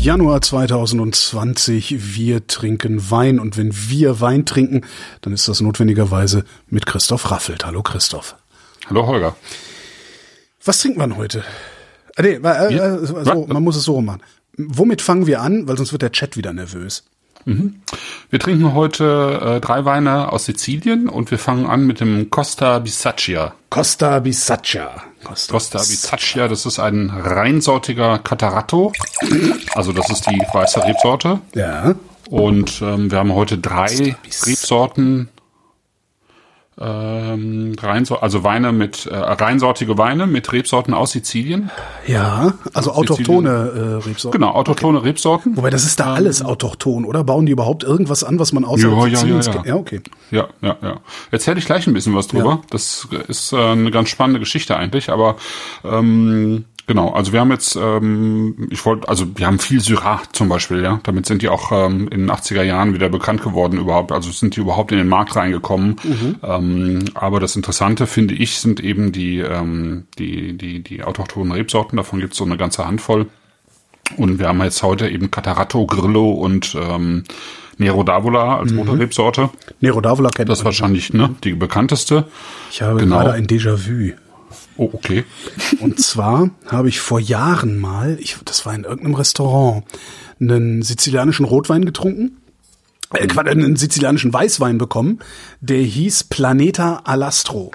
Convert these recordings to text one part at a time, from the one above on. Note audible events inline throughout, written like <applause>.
Januar 2020, wir trinken Wein und wenn wir Wein trinken, dann ist das notwendigerweise mit Christoph Raffelt. Hallo Christoph. Hallo Holger. Was trinkt man heute? Ah, nee, äh, äh, so, man muss es so machen. Womit fangen wir an? Weil sonst wird der Chat wieder nervös. Mhm. Wir trinken heute äh, drei Weine aus Sizilien und wir fangen an mit dem Costa Bisaccia. Costa Bisaccia. Costa, Bisaccia, das ist ein reinsortiger Cataratto. Also das ist die weiße Rebsorte. Ja. Und ähm, wir haben heute drei Rebsorten ähm, Reinsor also Weine mit äh, reinsortige Weine mit Rebsorten aus Sizilien. Ja, also autochtone äh, Rebsorten. Genau, autochtone okay. Rebsorten. Wobei das ist da ähm, alles autochton, oder? Bauen die überhaupt irgendwas an, was man außerhalb ja, Siziliens ja, ja, ja. Ja, okay. Ja, ja, ja. Erzähle ich gleich ein bisschen was drüber. Ja. Das ist äh, eine ganz spannende Geschichte eigentlich, aber ähm, Genau, also wir haben jetzt, ähm, ich wollte, also wir haben viel Syrah zum Beispiel, ja. Damit sind die auch ähm, in den 80er Jahren wieder bekannt geworden überhaupt, also sind die überhaupt in den Markt reingekommen. Mhm. Ähm, aber das Interessante, finde ich, sind eben die, ähm, die, die, die autochthonen Rebsorten, davon gibt es so eine ganze Handvoll. Und wir haben jetzt heute eben Cataratto, Grillo und ähm, Nero d'Avola als mhm. Rebsorte. Nero d'Avola kennt Das ist wahrscheinlich ne, die bekannteste. Ich habe genau. gerade ein Déjà-vu. Oh, okay. Und zwar habe ich vor Jahren mal, ich, das war in irgendeinem Restaurant, einen sizilianischen Rotwein getrunken. Äh, einen sizilianischen Weißwein bekommen, der hieß Planeta Alastro.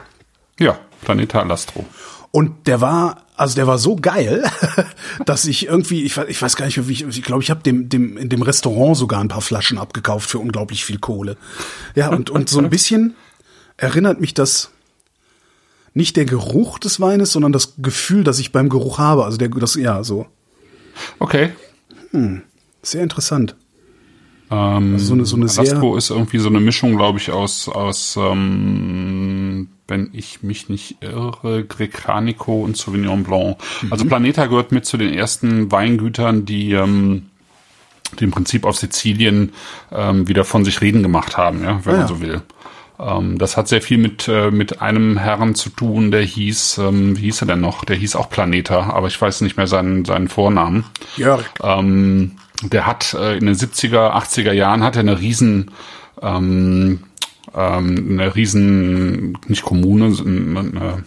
Ja, Planeta Alastro. Und der war, also der war so geil, <laughs> dass ich irgendwie, ich, ich weiß gar nicht, wie ich, ich glaube, ich habe dem, dem, in dem Restaurant sogar ein paar Flaschen abgekauft für unglaublich viel Kohle. Ja, und, und so ein bisschen erinnert mich das nicht der Geruch des Weines, sondern das Gefühl, das ich beim Geruch habe. Also der, das, ja, so. Okay. Hm. Sehr interessant. Ähm, also so eine, so eine Alasco ist irgendwie so eine Mischung, glaube ich, aus, aus ähm, wenn ich mich nicht irre, Grecanico und Sauvignon Blanc. Mhm. Also Planeta gehört mit zu den ersten Weingütern, die ähm, die im Prinzip auf Sizilien ähm, wieder von sich reden gemacht haben, ja, wenn ah, man so will. Ähm, das hat sehr viel mit, äh, mit einem Herrn zu tun, der hieß, ähm, wie hieß er denn noch? Der hieß auch Planeta, aber ich weiß nicht mehr seinen, seinen Vornamen. Jörg. Ähm, der hat äh, in den 70er, 80er Jahren hat er eine riesen, ähm, ähm, eine riesen, nicht Kommune, eine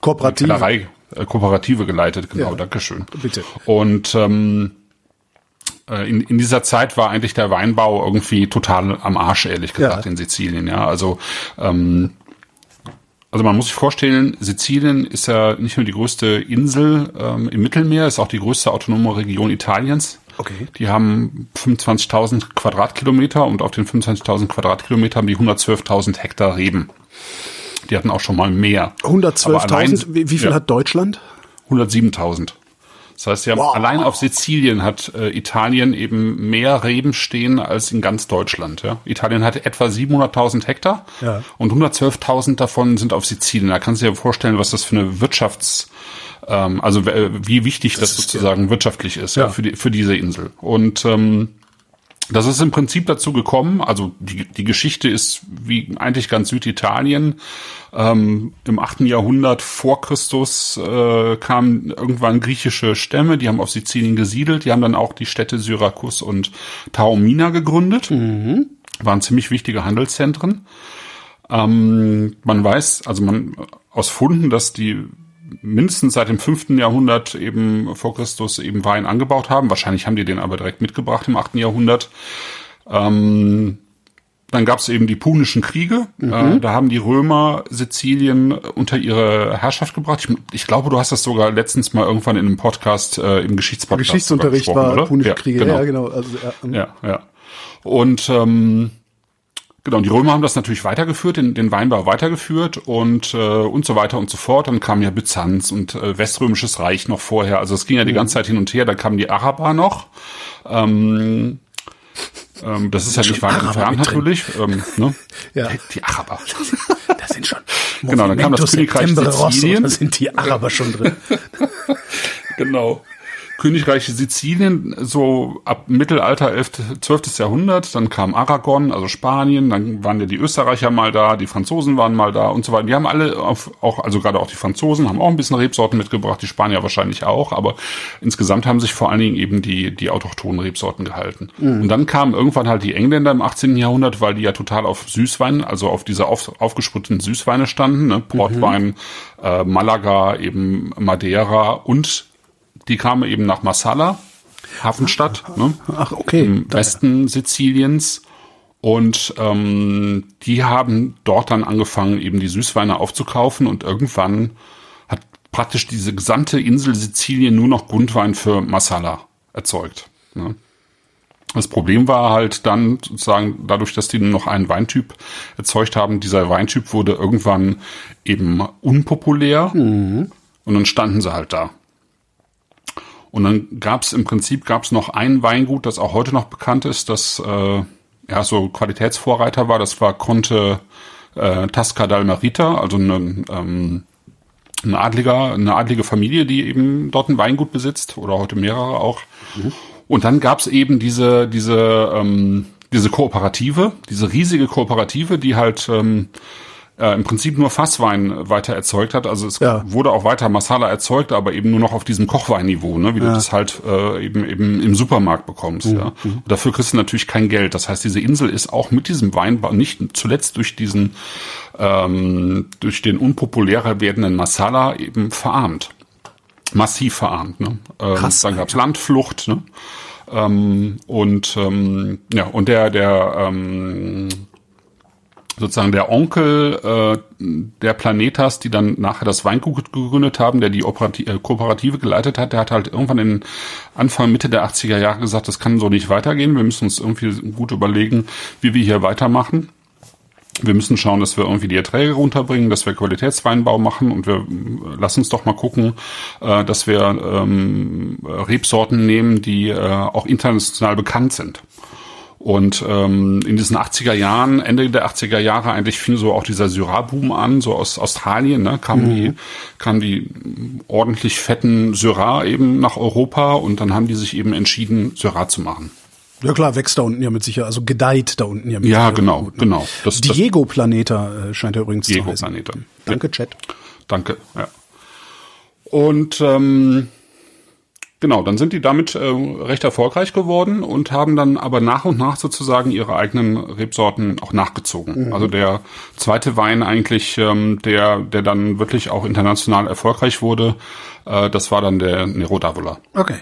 Kooperative. Kellerei, äh, Kooperative geleitet, genau, ja, Dankeschön. Bitte. Und ähm, äh, in, in dieser Zeit war eigentlich der Weinbau irgendwie total am Arsch, ehrlich gesagt, ja. in Sizilien. Ja, also ähm, also man muss sich vorstellen, Sizilien ist ja nicht nur die größte Insel ähm, im Mittelmeer, ist auch die größte autonome Region Italiens. Okay. Die haben 25.000 Quadratkilometer und auf den 25.000 Quadratkilometer haben die 112.000 Hektar Reben. Die hatten auch schon mal mehr. 112.000? Wie, wie viel ja, hat Deutschland? 107.000. Das heißt, sie haben wow. allein auf Sizilien hat äh, Italien eben mehr Reben stehen als in ganz Deutschland. Ja? Italien hat etwa 700.000 Hektar ja. und 112.000 davon sind auf Sizilien. Da kannst du dir vorstellen, was das für eine Wirtschafts ähm, also äh, wie wichtig das, das sozusagen ja. wirtschaftlich ist ja. ja. für die für diese Insel. Und ähm, das ist im Prinzip dazu gekommen, also die, die Geschichte ist wie eigentlich ganz Süditalien. Ähm, Im achten Jahrhundert vor Christus äh, kamen irgendwann griechische Stämme, die haben auf Sizilien gesiedelt, die haben dann auch die Städte Syrakus und Taormina gegründet. Mhm. Waren ziemlich wichtige Handelszentren. Ähm, man weiß, also man aus Funden, dass die mindestens seit dem fünften Jahrhundert eben vor Christus eben Wein angebaut haben. Wahrscheinlich haben die den aber direkt mitgebracht im achten Jahrhundert. Ähm, dann gab es eben die Punischen Kriege. Mhm. Äh, da haben die Römer Sizilien unter ihre Herrschaft gebracht. Ich, ich, glaube, du hast das sogar letztens mal irgendwann in einem Podcast äh, im Geschichtspodcast Geschichtsunterricht war oder? Punische ja, Kriege. Genau. Ja, genau. Also, ja, ja, ja. Und ähm, Genau, und die Römer haben das natürlich weitergeführt, den, den Weinbau weitergeführt und äh, und so weiter und so fort. Dann kam ja Byzanz und äh, Weströmisches Reich noch vorher. Also es ging ja die mhm. ganze Zeit hin und her. Da kamen die Araber noch. Ähm, Ähm, das ist ja nicht weit entfernt natürlich. Ähm, ne? Ja. die, Araber. <laughs> Da sind schon. Genau, dann kam das Königreich Settembre Rosso, Sizilien. Da sind die Araber schon drin. <laughs> genau. Königreich Sizilien, so ab Mittelalter 11., 12. Jahrhundert, dann kam Aragon, also Spanien, dann waren ja die Österreicher mal da, die Franzosen waren mal da und so weiter. Die haben alle auf, auch, also gerade auch die Franzosen haben auch ein bisschen Rebsorten mitgebracht, die Spanier wahrscheinlich auch, aber insgesamt haben sich vor allen Dingen eben die, die autochthonen Rebsorten gehalten. Und dann kamen irgendwann halt die Engländer im 18. Jahrhundert, weil die ja total auf Süßwein, also auf diese auf, aufgespritzten Süßweine standen, ne? Portwein, äh, Malaga, eben Madeira und die kamen eben nach Marsala, Hafenstadt, ne, Ach, okay. im Westen Siziliens. Und ähm, die haben dort dann angefangen, eben die Süßweine aufzukaufen und irgendwann hat praktisch diese gesamte Insel Sizilien nur noch Grundwein für Marsala erzeugt. Ne? Das Problem war halt dann sozusagen dadurch, dass die nur noch einen Weintyp erzeugt haben, dieser Weintyp wurde irgendwann eben unpopulär und dann standen sie halt da. Und dann gab es im Prinzip gab's noch ein Weingut, das auch heute noch bekannt ist, das äh, ja so Qualitätsvorreiter war. Das war Conte äh, Tasca d'Almerita, also eine, ähm, ein Adliger, eine adlige Familie, die eben dort ein Weingut besitzt oder heute mehrere auch. Und dann gab's eben diese diese ähm, diese Kooperative, diese riesige Kooperative, die halt ähm, äh, im Prinzip nur Fasswein weiter erzeugt hat. Also es Ja. wurde auch weiter Masala erzeugt, aber eben nur noch auf diesem Kochweinniveau, ne? wie du das halt äh, eben eben im Supermarkt bekommst. Ja? Und dafür kriegst du natürlich kein Geld. Das heißt, diese Insel ist auch mit diesem Weinbau nicht zuletzt durch diesen ähm, durch den unpopulärer werdenden Masala eben verarmt. Massiv verarmt. Ne? Ähm, Krass, dann gab's Landflucht. Ne? Ähm, und ähm, ja und der der ähm, sozusagen der Onkel äh, der Planetas, die dann nachher das Weingut gegründet haben, der die Operati äh, Kooperative geleitet hat, der hat halt irgendwann in Anfang, Mitte der 80er Jahre gesagt, das kann so nicht weitergehen. Wir müssen uns irgendwie gut überlegen, wie wir hier weitermachen. Wir müssen schauen, dass wir irgendwie die Erträge runterbringen, dass wir Qualitätsweinbau machen und wir äh, lass uns doch mal gucken, äh, dass wir ähm, Rebsorten nehmen, die äh, auch international bekannt sind. Und ähm, in diesen 80er Jahren, Ende der 80er Jahre, eigentlich fing so auch dieser Syrah-Boom an, so aus Australien, ne, kamen die, kamen die ordentlich fetten Syrah eben nach Europa und dann haben die sich eben entschieden, Syrah zu machen. Ja klar, wächst da unten ja mit Sicherheit, also gedeiht da unten ja mit Ja, genau, gut, ne? genau. Das, Diego Planeta äh, scheint er übrigens Diego zu heißen. Planeta. Danke, Chat. Danke, ja. Und ähm, genau, dann sind die damit äh, recht erfolgreich geworden und haben dann aber nach und nach sozusagen ihre eigenen Rebsorten auch nachgezogen. Also der zweite Wein eigentlich, ähm, der, der dann wirklich auch international erfolgreich wurde, äh, das war dann der Nero d'Avola. Okay.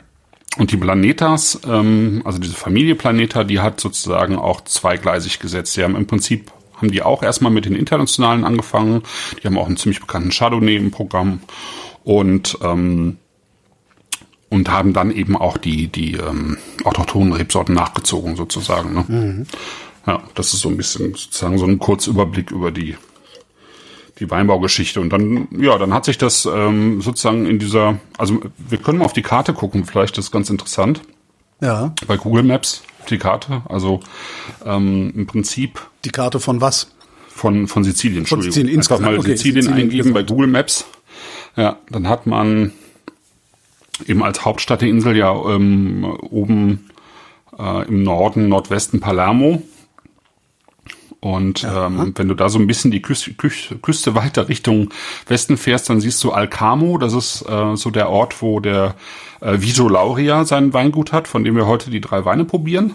Und die Planetas, ähm, also diese Familie Planeta, die hat sozusagen auch zweigleisig gesetzt. Sie haben im Prinzip, haben die auch erstmal mit den internationalen angefangen. Die haben auch einen ziemlich bekannten Chardonnay im Programm und ähm, und haben dann eben auch die die ähm, autochthonen Rebsorten nachgezogen sozusagen. Ne? Ja, das ist so ein bisschen sozusagen so ein Kurzüberblick über die die Weinbaugeschichte. Und dann, ja, dann hat sich das ähm, sozusagen in dieser, also wir können mal auf die Karte gucken, vielleicht das ist ganz interessant. Ja. Bei Google Maps die Karte, also ähm, im Prinzip Die Karte von was? von, von Sizilien, Entschuldigung. Sizilien, Einfach mal insgesamt. Okay, Sizilien, Sizilien eingeben bei gesamt. Google Maps. Ja, dann hat man eben als Hauptstadt der Insel ja ähm, oben äh, im Norden, Nordwesten Palermo. Und ähm, wenn du da so ein bisschen die Küste, Küste, Küste weiter Richtung Westen fährst, dann siehst du Alcamo. Das ist äh, so der Ort, wo der äh, Viso Lauria sein Weingut hat, von dem wir heute die drei Weine probieren.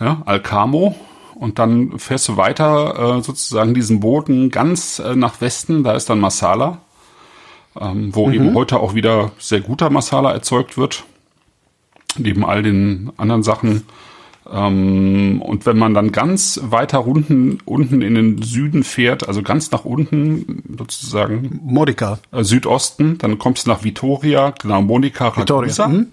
Ja, Alcamo. Und dann fährst du weiter äh, sozusagen diesen Boden ganz äh, nach Westen. Da ist dann Masala, ähm, wo eben heute auch wieder sehr guter Masala erzeugt wird. Neben all den anderen Sachen. Ähm, und wenn man dann ganz weiter unten, unten in den Süden fährt, also ganz nach unten, sozusagen Modica. äh, Südosten, dann kommst du nach Vitoria, genau, Monica Ragusa. mhm.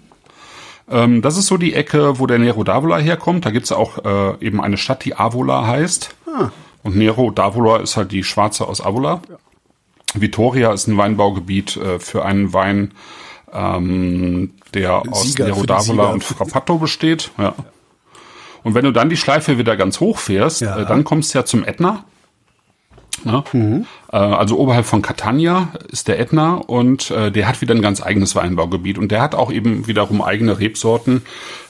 Ähm, das ist so die Ecke, wo der Nero d'Avola herkommt. Da gibt's auch äh, eben eine Stadt, die Avola heißt. Ah. Und Nero d'Avola ist halt die Schwarze aus Avola. Vitoria ist ein Weinbaugebiet äh, für einen Wein, ähm, der aus Sieger Nero für die d'Avola und Frappato besteht. Ja. Und wenn du dann die Schleife wieder ganz hoch fährst, Ja. äh, dann kommst du ja zum Ätna. Ja? Mhm. Äh, also oberhalb von Catania ist der Ätna und äh, der hat wieder ein ganz eigenes Weinbaugebiet und der hat auch eben wiederum eigene Rebsorten,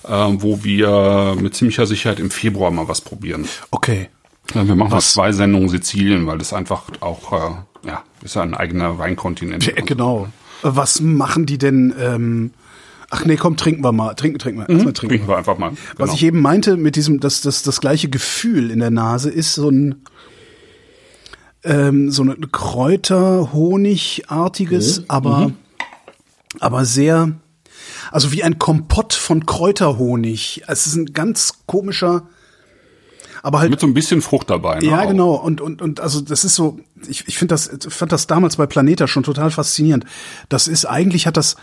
äh, wo wir mit ziemlicher Sicherheit im Februar mal was probieren. Okay. Ja, wir machen Was- zwei Sendungen Sizilien, weil das einfach auch, äh, ja, ist ja ein eigener Weinkontinent. Ja, genau. Was machen die denn? Ähm, ach nee, komm, trinken wir mal. Trinken, trinken wir. Erstmal trinken. Trinken wir einfach mal. Was Genau. ich eben meinte mit diesem, dass das, das gleiche Gefühl in der Nase ist so ein ähm, so eine Kräuter-Honigartiges, aber aber sehr, also wie ein Kompott von Kräuterhonig. Es ist ein ganz komischer, aber halt Mit so ein bisschen Frucht dabei. Ne? ja, auch. genau. Und, und, und also das ist so, ich, ich finde das, fand das damals bei Planeta schon total faszinierend. Das ist, eigentlich hat das,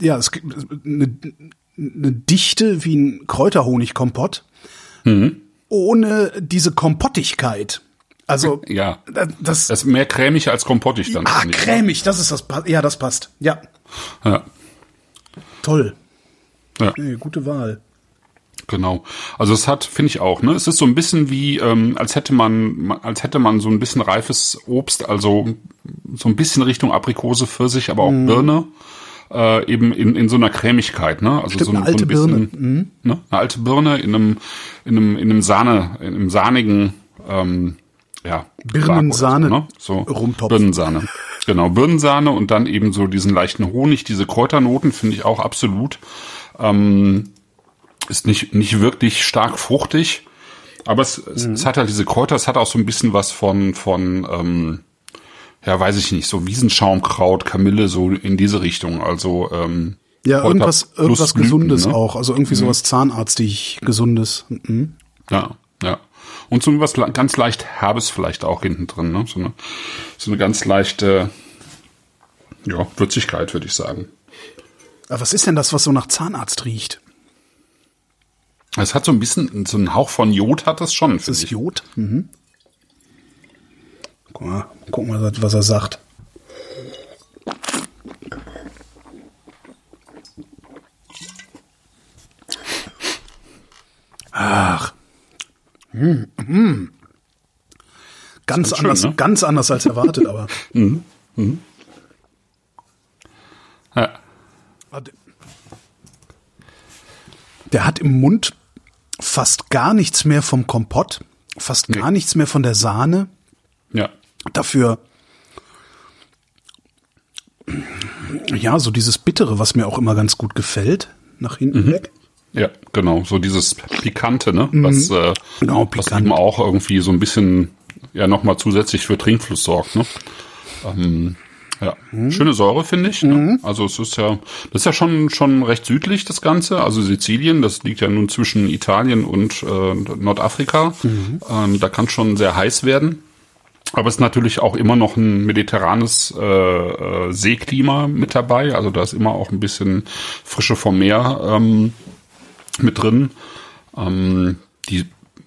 ja, es gibt eine, eine Dichte wie ein Kräuterhonigkompott, Mhm. ohne diese Kompottigkeit. Also, <laughs> Ja. da- das, Das ist mehr cremig als kompottig dann. ah, cremig, das ist das, ja, das passt. Ja, Ja, toll. ja, Nee, gute Wahl. Genau. Also es hat, finde ich auch, ne? Es ist so ein bisschen wie, ähm, als hätte man, als hätte man so ein bisschen reifes Obst, also so ein bisschen Richtung Aprikose, Pfirsich, aber auch Mhm. Birne. Äh, eben in, in so einer Cremigkeit, ne? Also Stimmt, so, ein- eine alte so ein bisschen, Birne. Mhm. Ne? Eine alte Birne in einem, in einem, in einem Sahne, in einem sahnigen, ähm, ja. Birnensahne- So, ne? so Rumtopf. Birnensahne. Genau, Birnensahne und dann eben so diesen leichten Honig, diese Kräuternoten finde ich auch absolut. Ähm, ist nicht, nicht wirklich stark fruchtig, aber es, es, Mhm. es hat halt diese Kräuter, es hat auch so ein bisschen was von, von ähm, ja, weiß ich nicht, so Wiesenschaumkraut, Kamille, so in diese Richtung. Also ähm, Ja, Kräuter irgendwas, irgendwas Blüten, Gesundes ne? auch. Also irgendwie sowas Zahnarztig Gesundes. Mhm. Ja, ja. Und so was ganz leicht Herbes vielleicht auch hinten drin, ne? So eine, so eine ganz leichte ja, Würzigkeit, würde ich sagen. Aber was ist denn das, was so nach Zahnarzt riecht? Es hat so ein bisschen, so einen Hauch von Jod hat das schon, Das ist ich. Jod. Mhm. Guck mal, guck mal, was er sagt. Ach. Hm, hm. Ganz schön, anders, ne? ganz anders als erwartet, aber. Ja. <laughs> Der hat im Mund fast gar nichts mehr vom Kompott, fast gar nichts mehr von der Sahne. ja. Dafür, ja, so dieses Bittere, was mir auch immer ganz gut gefällt, nach hinten Mhm. weg. Ja, genau, so dieses Pikante, ne? Was, äh, Genau, was pikant. eben auch irgendwie so ein bisschen, ja, nochmal zusätzlich für Trinkfluss sorgt, ne? Ähm, ja, Mhm. schöne Säure, finde ich. Ne? Also es ist ja, das ist ja schon, schon recht südlich, das Ganze. Also Sizilien, das liegt ja nun zwischen Italien und äh, Nordafrika. Mhm. Ähm, da kann schon sehr heiß werden. Aber es ist natürlich auch immer noch ein mediterranes äh, äh, Seeklima mit dabei. Also da ist immer auch ein bisschen Frische vom Meer ähm, mit drin. Ähm, die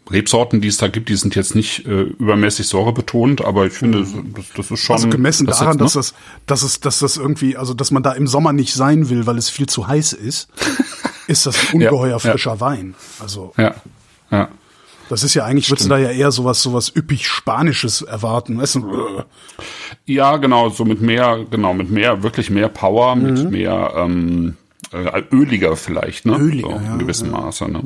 Rebsorten, die es da gibt, die sind jetzt nicht äh, übermäßig säurebetont, aber ich finde, das, das ist schon. Also gemessen das daran, jetzt, dass das, dass es, dass das irgendwie, also dass man da im Sommer nicht sein will, weil es viel zu heiß ist, <laughs> ist das ein ungeheuer ja. frischer Wein. Also Ja, ja. das ist ja eigentlich, würdest du da ja eher sowas, sowas üppig Spanisches erwarten, weißt du? Ja, genau, so mit mehr, genau, mit mehr, wirklich mehr Power, mit mehr ähm, äh, öliger vielleicht, ne? Öliger, so, ja, in gewissem Maße, ne?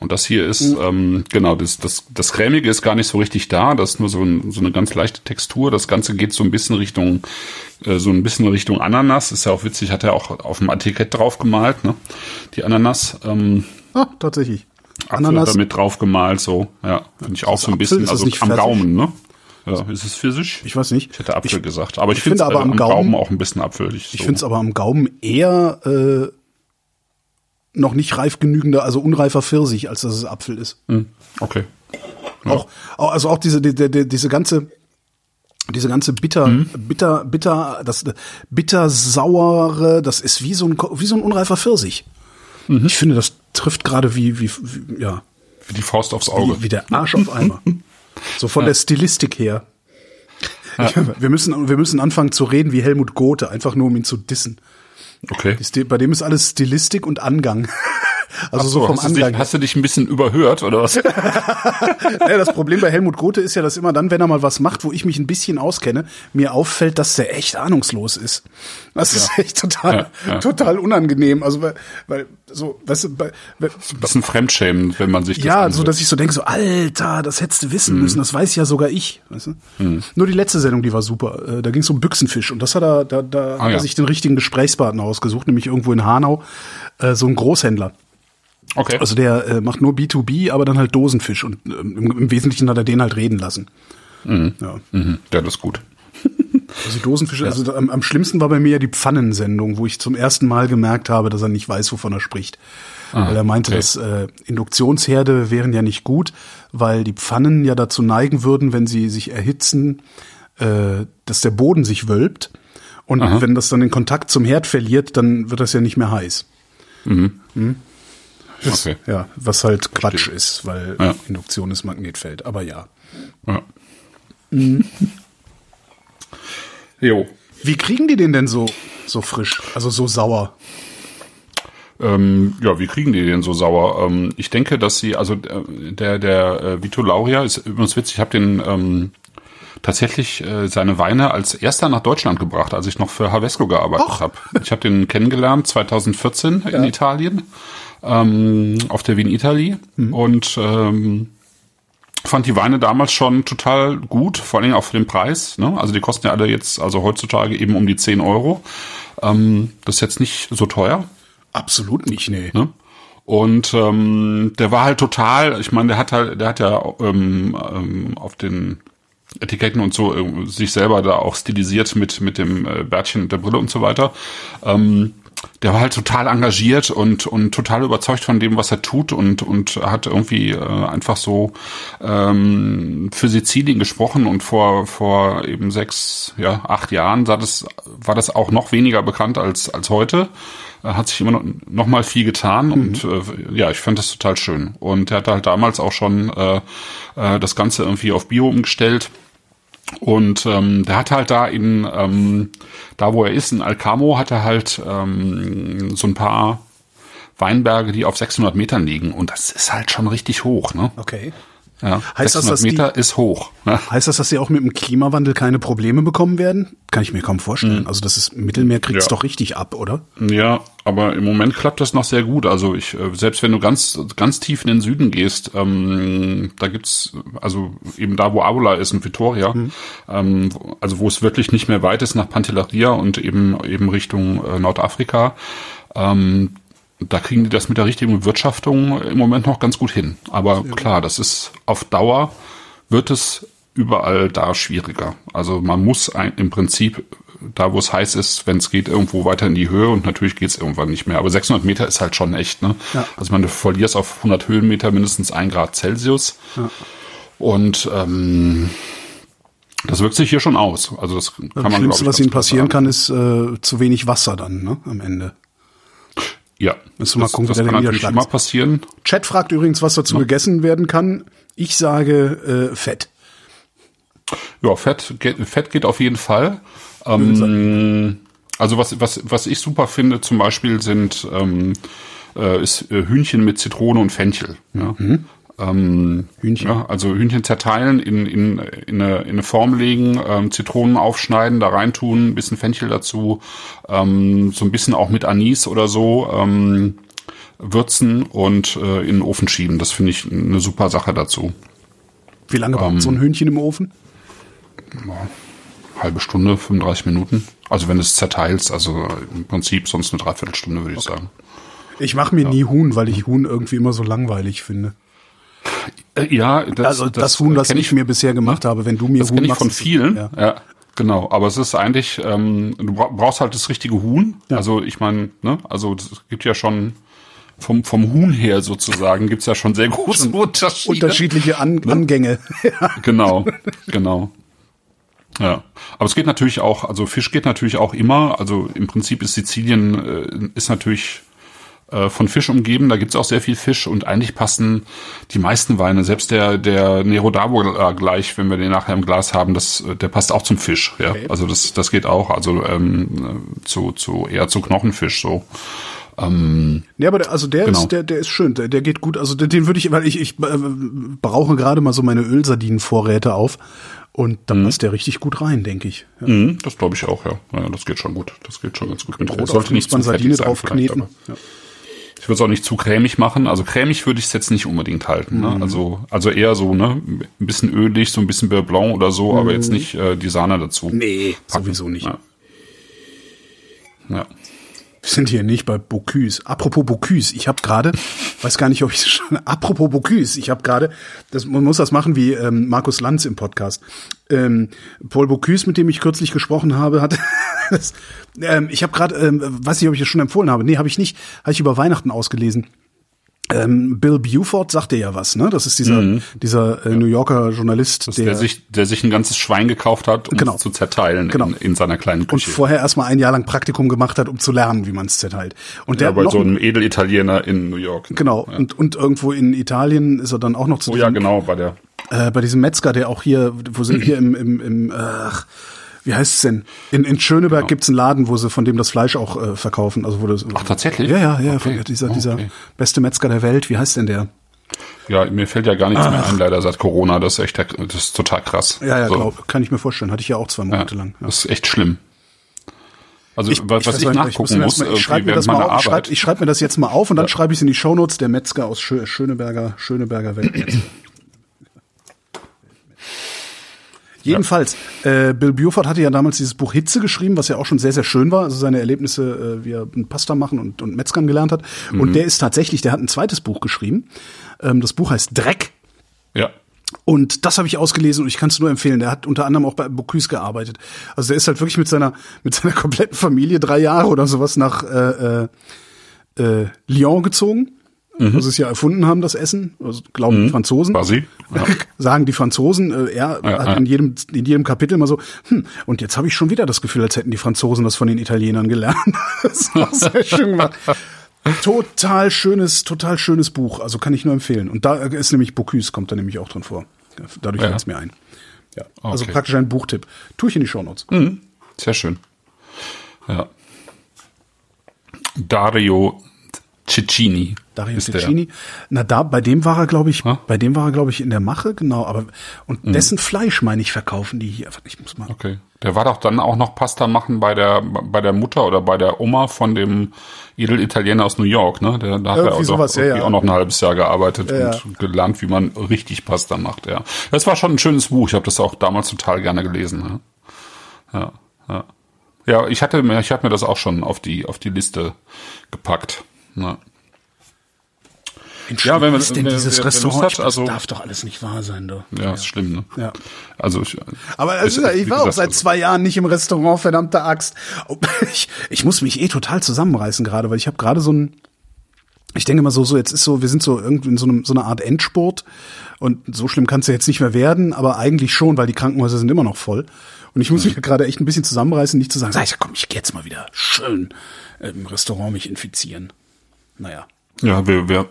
Und das hier ist, ähm, genau, das, das, das Cremige ist gar nicht so richtig da, das ist nur so, ein, so eine ganz leichte Textur. Das Ganze geht so ein bisschen Richtung, äh, so ein bisschen Richtung Ananas. Ist ja auch witzig, hat er auch auf dem Etikett drauf gemalt, ne? Die Ananas. Ähm, Ah, tatsächlich. Apfel Ananas. hat er mit drauf gemalt, so, ja, finde ich auch so ein Apfel? bisschen, also nicht am Pfirsich? Gaumen, ne? Ja, ist es Pfirsich? Ich weiß nicht. Ich hätte Apfel Ich- gesagt, aber ich, ich finde aber am Gaumen- Gaumen auch ein bisschen apfelig. Ich finde es aber am Gaumen eher äh, noch nicht reif genügender, also unreifer Pfirsich, als dass es Apfel ist. Hm, Okay. Auch, auch also auch diese die, die, die, diese ganze diese ganze bitter bitter bitter das bitter saure, das ist wie so ein wie so ein unreifer Pfirsich. Ich finde, das trifft gerade wie, wie wie ja Wie die Faust aufs Auge. wie, wie der Arsch auf Eimer. <laughs> So von der Stilistik her. <laughs> Wir müssen wir müssen anfangen zu reden wie Helmut Gothe, einfach nur um ihn zu dissen. Okay. Ist die- Bei dem ist alles Stilistik und Angang. <laughs> Also Ach so vom hast, du dich, Angang. hast du dich ein bisschen überhört oder was? <laughs> Ja, das Problem bei Helmut Grote ist ja, dass immer dann, wenn er mal was macht, wo ich mich ein bisschen auskenne, mir auffällt, dass der echt ahnungslos ist. Das ist echt total, Ja, ja. total unangenehm. Also weil, weil so, weißt du, bei, bei, Ein bisschen fremdschämend, wenn man sich das ja, anhört. so dass ich so denke, so Alter, das hättest du wissen müssen. Das weiß ja sogar ich. Weißt du? Nur die letzte Sendung, die war super. Äh, Da ging es um Büchsenfisch und das hat er, da, da hat ja. er sich den richtigen Gesprächspartner ausgesucht, nämlich irgendwo in Hanau, äh, so ein Großhändler. Okay. Also der äh, macht nur B2B, aber dann halt Dosenfisch und ähm, im, im Wesentlichen hat er den halt reden lassen. Ja. mhm. Ja, das ist gut. Also Dosenfische, also da, am, am schlimmsten war bei mir ja die Pfannensendung, wo ich zum ersten Mal gemerkt habe, dass er nicht weiß, wovon er spricht. weil er meinte, okay. dass äh, Induktionsherde wären ja nicht gut, weil die Pfannen ja dazu neigen würden, wenn sie sich erhitzen, äh, dass der Boden sich wölbt. Und wenn das dann den Kontakt zum Herd verliert, dann wird das ja nicht mehr heiß. Das, Okay. Ja, was halt Quatsch ist, weil Ja. Induktion ist Magnetfeld. Aber ja. Ja. Jo. Wie kriegen die den denn so, so frisch, also so sauer? Ähm, ja, wie kriegen die den so sauer? Ähm, ich denke, dass sie, also äh, der, der äh, Vito Lauria ist übrigens witzig, ich habe den ähm, tatsächlich äh, seine Weine als erster nach Deutschland gebracht, als ich noch für Havesco gearbeitet habe. Ich habe den kennengelernt 2014 in Italien, ähm, auf der Wien Italy und ähm, fand die Weine damals schon total gut, vor allen Dingen auch für den Preis. Ne? Also die kosten ja alle jetzt, also heutzutage eben um die 10 Euro. Ähm, das ist jetzt nicht so teuer. Absolut nicht, nee. Ne? Und ähm, der war halt total, ich meine, der hat halt, der hat ja ähm, ähm, auf den Etiketten und so äh, sich selber da auch stilisiert mit mit dem äh, Bärtchen und der Brille und so weiter. Ähm, der war halt total engagiert und und total überzeugt von dem, was er tut und und hat irgendwie äh, einfach so ähm, für Sizilien gesprochen und vor vor eben sechs ja acht Jahren sah das war das auch noch weniger bekannt als als heute. Äh, hat sich immer noch, noch mal viel getan und äh, ja ich fand das total schön. Und er hat halt damals auch schon äh, äh, das Ganze irgendwie auf Bio umgestellt und ähm, der hat halt da in, ähm, da wo er ist, in Alcamo, hat er halt ähm, so ein paar Weinberge, die auf 600 Metern liegen. Und das ist halt schon richtig hoch, ne? Okay. Ja, Heißt das, 600 dass die- Meter ist hoch. Ne? Heißt das, dass sie auch mit dem Klimawandel keine Probleme bekommen werden? Kann ich mir kaum vorstellen. Also das ist, Mittelmeer kriegt's Hm. Ja. doch richtig ab, oder? Ja, aber im Moment klappt das noch sehr gut. Also ich, äh, selbst wenn du ganz, ganz tief in den Süden gehst, ähm, da gibt's, also eben da, wo Avola ist, in Vitoria, ähm, wo- also wo es wirklich nicht mehr weit ist nach Pantelleria und eben, eben Richtung äh, Nordafrika, ähm, da kriegen die das mit der richtigen Bewirtschaftung im Moment noch ganz gut hin. Aber klar, das ist auf Dauer wird es überall da schwieriger. Also man muss ein, im Prinzip da, wo es heiß ist, wenn es geht, irgendwo weiter in die Höhe und natürlich geht es irgendwann nicht mehr. Aber 600 Meter ist halt schon echt. Ne? Ja. Also man, verlierst auf 100 Höhenmeter mindestens ein Grad Celsius. Und ähm, das wirkt sich hier schon aus. Also das kann man Das Schlimmste, ich, was ihnen passieren kann, sagen. ist äh, zu wenig Wasser dann, ne? Am Ende. Ja, Müssen wir mal das, gucken, das kann natürlich immer passieren. Chat fragt übrigens, was dazu gegessen werden kann. Ich sage äh, Fett. Ja, Fett, geht- Fett geht auf jeden Fall. Ähm, also was, was, was ich super finde zum Beispiel sind ähm, äh, ist äh, Hühnchen mit Zitrone und Fenchel. Ja. Ähm, Hühnchen. Ja, also Hühnchen zerteilen, in, in, in, eine, in eine Form legen, ähm, Zitronen aufschneiden, da reintun, ein bisschen Fenchel dazu, ähm, so ein bisschen auch mit Anis oder so ähm, würzen und äh, in den Ofen schieben. Das finde ich eine super Sache dazu. Wie lange braucht Ähm. so ein Hühnchen im Ofen? halbe Stunde, 35 Minuten. Also wenn du es zerteilst, also im Prinzip sonst eine Dreiviertelstunde, würde ich sagen. Ich mache mir nie Huhn, weil ich Huhn irgendwie immer so langweilig finde. Äh, ja, das, Also das, Huhn, das kenn ich mir bisher gemacht habe, wenn du mir das Huhn kenne ich machst, von vielen. Ja. Ja. genau. Aber es ist eigentlich, ähm, du bra- brauchst halt das richtige Huhn. Also ich meine, ne, also es gibt ja schon vom, vom Huhn her sozusagen gibt's ja schon sehr große Unterschiede. Unterschiedliche An Ne? Angänge. ja. <laughs> Genau, genau. Ja, aber es geht natürlich auch, also Fisch geht natürlich auch immer. Also im Prinzip ist Sizilien äh, ist natürlich äh, von Fisch umgeben. Da gibt's auch sehr viel Fisch und eigentlich passen die meisten Weine, selbst der der Nero d'Avo äh, gleich, wenn wir den nachher im Glas haben, das äh, der passt auch zum Fisch. Ja, Okay. also das das geht auch. Also ähm, äh, zu zu eher zu Knochenfisch so. Ähm, Ja, aber der, also der Genau. ist, der, der ist schön, der, der geht gut. Also den, den würde ich, weil ich, ich äh, brauche gerade mal so meine Ölsardinenvorräte auf und dann passt der richtig gut rein, denke ich. Ja. mhm, das glaube ich auch, ja. ja. Das geht schon gut. Das geht schon ganz gut mit. Brot Es sollte nicht man Sardine drauf vielleicht, kneten. aber Ja. Ich würde es auch nicht zu cremig machen. Also cremig würde ich es jetzt nicht unbedingt halten. Ne? Mhm. Also, also eher so, ne, ein bisschen ölig, so ein bisschen Beurre Blanc oder so, aber jetzt nicht äh, die Sahne dazu. Mhm. Nee, packen. sowieso nicht. Ja. ja. Wir sind hier nicht bei Bocuse. Apropos Bocuse, ich habe gerade, weiß gar nicht, ob ich schon. Apropos Bocuse, ich habe gerade, das man muss das machen wie ähm, Markus Lanz im Podcast. Ähm, Paul Bocuse, mit dem ich kürzlich gesprochen habe, hat. <laughs> das, ähm, ich habe gerade, ähm, weiß nicht, ob ich das schon empfohlen habe. Nee, habe ich nicht. Habe ich über Weihnachten ausgelesen. Ähm, Bill Buford sagte ja was, ne? Das ist dieser dieser äh, New Yorker Journalist, Mhm. Der, sich, der sich ein ganzes Schwein gekauft hat, um Genau. es zu zerteilen Genau. in, in seiner kleinen und Küche. vorher erstmal ein Jahr lang Praktikum gemacht hat, um zu lernen, wie man es zerteilt. Und der ja, bei noch so einem Edelitaliener in New York. Genau, und, und irgendwo in Italien ist er dann auch noch zu Oh ja, genau, bei der. äh, bei diesem Metzger, der auch hier, wo sie <clears throat> hier im, im, im ach, wie heißt es denn? In, in Schöneberg gibt's einen Laden, wo sie von dem das Fleisch auch äh, verkaufen. Also wo das, Ach, tatsächlich? Ja, ja, ja, Okay. dieser, Oh, dieser okay. beste Metzger der Welt, wie heißt denn der? Ja, mir fällt ja gar nichts mehr ein, leider seit Corona. Das ist echt, das ist total krass. Ja, ja, So. glaub, kann ich mir vorstellen. Hatte ich ja auch zwei Ja, Monate lang. Ja. Das ist echt schlimm. Also was, was ich nicht, nachgucken muss mir muss, mal- ich schreibe mir das mal auf, ich schreibe Arbeit. ich schreib mir das jetzt mal auf und dann schreibe ich es in die Shownotes, der Metzger aus Schö Schöneberger, Schöneberger Welt. Jedenfalls, äh, Bill Buford hatte ja damals dieses Buch Hitze geschrieben, was ja auch schon sehr, sehr schön war. Also seine Erlebnisse, äh, wie er Pasta machen und, und Metzgern gelernt hat. Mhm. Und der ist tatsächlich, der hat ein zweites Buch geschrieben. Ähm, das Buch heißt Dreck. ja. Und das habe ich ausgelesen und ich kann es nur empfehlen. Der hat unter anderem auch bei Bocuse gearbeitet. Also der ist halt wirklich mit seiner mit seiner <laughs> kompletten Familie drei Jahre oder sowas nach äh, äh, äh, Lyon gezogen. Mhm. Wo sie es ja erfunden haben, das Essen. Also glauben die Franzosen. Quasi. Ja. <laughs> Sagen die Franzosen, äh, er Ja, hat ja. in jedem in jedem Kapitel immer so, hm, und jetzt habe ich schon wieder das Gefühl, als hätten die Franzosen das von den Italienern gelernt. <laughs> das ist auch sehr schön gemacht. Total schönes, total schönes Buch. Also kann ich nur empfehlen. Und da ist nämlich Bocuse, kommt da nämlich auch drin vor. Dadurch Ja. fällt es mir ein. Ja. Also Okay. praktisch ein Buchtipp. Tue ich in die Shownotes. Mhm. Sehr schön. Ja. Dario Cecchini. Dario ist der. Na, da, bei dem war er, glaube ich, Ja? bei dem war er, glaube ich, in der Mache, genau. Aber, und Mhm. dessen Fleisch, meine ich, verkaufen die hier. Ich muss mal. Okay. Der war doch dann auch noch Pasta machen bei der bei der Mutter oder bei der Oma von dem Edelitaliener aus New York, ne? Der, da hat er auch, sowas, ja, ja. auch noch ein halbes Jahr gearbeitet Ja, und gelernt, wie man richtig Pasta macht, ja. Das war schon ein schönes Buch. Ich habe das auch damals total gerne gelesen. Ne? Ja, ja. Ja, ich hatte mir, ich hatte mir das auch schon auf die auf die Liste gepackt. Ne? Mensch, Ja, wenn man- ist denn wer- dieses Lust Restaurant? hat, Ich- das also- darf doch alles nicht wahr sein, doch. Ja, ist schlimm, ne? Ja. Also ich, Aber ja- ich wie war auch gesagt, seit also- zwei Jahren nicht im Restaurant, verdammte Axt. Oh, <laughs> Ich, ich muss mich eh total zusammenreißen gerade, weil ich habe gerade so ein, ich denke mal so, so jetzt ist so, wir sind so irgendwie in so, einem, so einer Art Endspurt und so schlimm kann es ja jetzt nicht mehr werden, aber eigentlich schon, weil die Krankenhäuser sind immer noch voll. Und ich muss mich gerade echt ein bisschen zusammenreißen, nicht zu sagen, sag ich, komm, ich geh jetzt mal wieder schön äh, im Restaurant mich infizieren. Naja. Ja, wir, wir,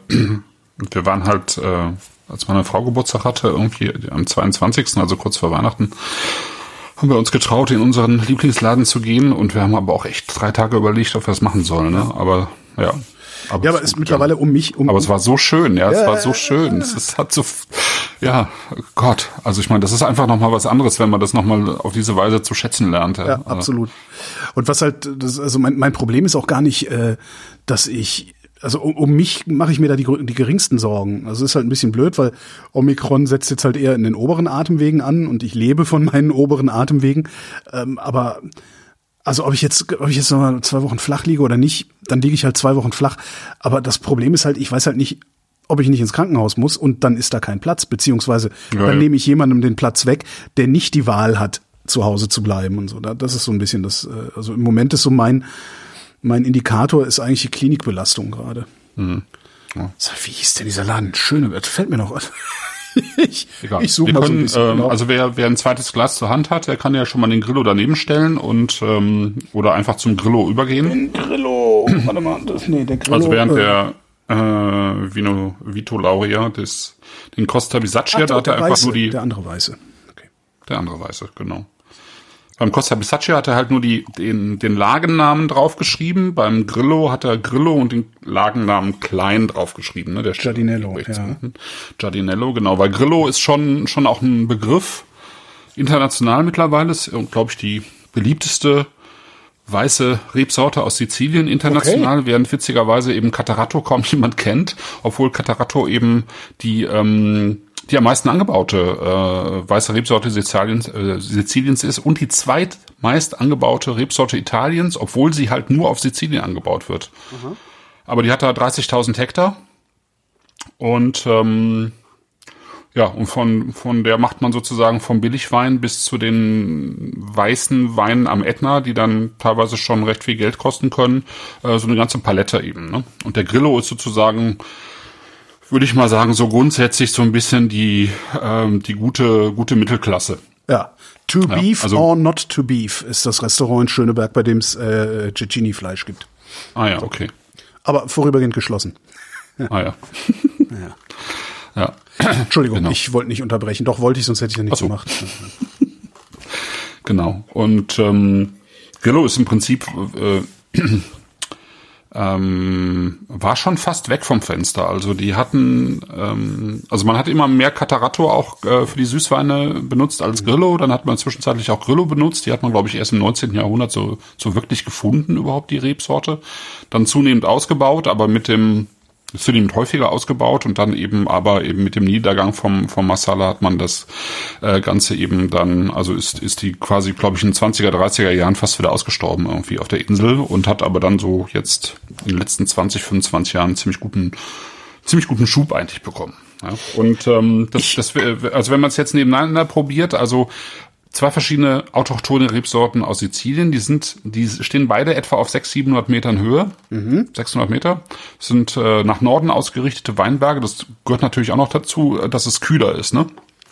wir waren halt, äh, als meine Frau Geburtstag hatte, irgendwie am 22., also kurz vor Weihnachten, haben wir uns getraut, in unseren Lieblingsladen zu gehen und wir haben aber auch echt drei Tage überlegt, ob wir das machen sollen, ne? Aber ja. Aber Ja, aber es ist mittlerweile um mich, um, Aber es war so schön, ja, es Ja, war so schön. Es ist, hat so, ja, Gott, also ich meine, das ist einfach nochmal was anderes, wenn man das nochmal auf diese Weise zu schätzen lernt. Ja, Ja, absolut. Und was halt, das, also mein, mein Problem ist auch gar nicht, äh, dass ich, also um, um mich mache ich mir da die, die geringsten Sorgen. Also ist halt ein bisschen blöd, weil Omikron setzt jetzt halt eher in den oberen Atemwegen an und ich lebe von <laughs> meinen oberen Atemwegen. Ähm, aber also ob ich jetzt, ob ich jetzt noch mal zwei Wochen flach liege oder nicht, dann liege ich halt zwei Wochen flach. Aber das Problem ist halt, ich weiß halt nicht, ob ich nicht ins Krankenhaus muss und dann ist da kein Platz, beziehungsweise Ja, dann nehme ich jemandem den Platz weg, der nicht die Wahl hat, zu Hause zu bleiben und so. Da- Das ist so ein bisschen das, äh, also im Moment ist so mein, mein Indikator ist eigentlich die Klinikbelastung gerade. Mhm. So, Wie hieß denn dieser Laden? Schöne, das fällt mir noch. <laughs> ich Egal. ich suche mal so ein können, bisschen. ähm, genau. Also wer, wer ein zweites Glas zur Hand hat, der kann ja schon mal den Grillo daneben stellen und ähm, oder einfach zum Grillo übergehen. Grillo, <clears throat> warte mal, das, nee, der Grillo. Also während äh, der äh, Vino, Vito Lauria des den Costa Bisaccia, ach, da hat er einfach Weiße, nur die der andere Weiße. Okay. der andere Weiße, genau. Beim Costa Bisaccia hat er halt nur die, den, den Lagennamen draufgeschrieben. Beim Grillo hat er Grillo und den Lagennamen Klein draufgeschrieben. Ne? Der Giardinello, ja. unten. Giardinello, genau. Weil Grillo ist schon, schon auch ein Begriff. International mittlerweile ist, glaube ich, die beliebteste weiße Rebsorte aus Sizilien international, während witzigerweise eben Catarato kaum <laughs> jemand kennt, obwohl Catarato eben die ähm, die am meisten angebaute äh, weiße Rebsorte Siziliens, äh, Siziliens ist und die zweitmeist angebaute Rebsorte Italiens, obwohl sie halt nur auf Sizilien angebaut wird. Aber die hat da 30.000 Hektar und ähm, ja, und von, von der macht man sozusagen vom Billigwein bis zu den weißen Weinen am Ätna, die dann teilweise schon recht viel Geld kosten können, äh, so eine ganze Palette eben. Ne? Und der Grillo ist sozusagen, würde ich mal sagen, so grundsätzlich so ein bisschen die, ähm, die gute, gute Mittelklasse. Ja. To beef also- or not to beef ist das Restaurant in Schöneberg, bei dem es äh, Cecchini-Fleisch gibt. Ah ja, okay. Aber vorübergehend geschlossen. Ah ja. <laughs> ja. Entschuldigung, Genau. ich wollte nicht unterbrechen. Doch wollte ich, sonst hätte ich ja nicht Ach so. gemacht. <laughs> Genau. Und ähm, Grillo ist im Prinzip äh, ähm, war schon fast weg vom Fenster. Also die hatten, ähm, also man hat immer mehr Catarato auch äh, für die Süßweine benutzt als Grillo. Dann hat man zwischenzeitlich auch Grillo benutzt. Die hat man, glaube ich, erst im 19. Jahrhundert so, so wirklich gefunden, überhaupt die Rebsorte. Dann zunehmend ausgebaut, aber mit dem zunehmend häufiger ausgebaut und dann eben aber eben mit dem Niedergang vom vom Masala hat man das äh, Ganze eben dann, also ist ist die quasi, glaube ich, in den 20er, 30er Jahren fast wieder ausgestorben irgendwie auf der Insel und hat aber dann so jetzt in den letzten 20, 25 Jahren ziemlich guten ziemlich guten Schub eigentlich bekommen. Ja? Und ähm, das, das, wär- also wenn man es jetzt nebeneinander probiert, also zwei verschiedene autochthone Rebsorten aus Sizilien, die sind, die stehen beide etwa auf 600, 700 Metern Höhe, 600 Meter, sind äh, nach Norden ausgerichtete Weinberge. Das gehört natürlich auch noch dazu, dass es kühler ist, ne?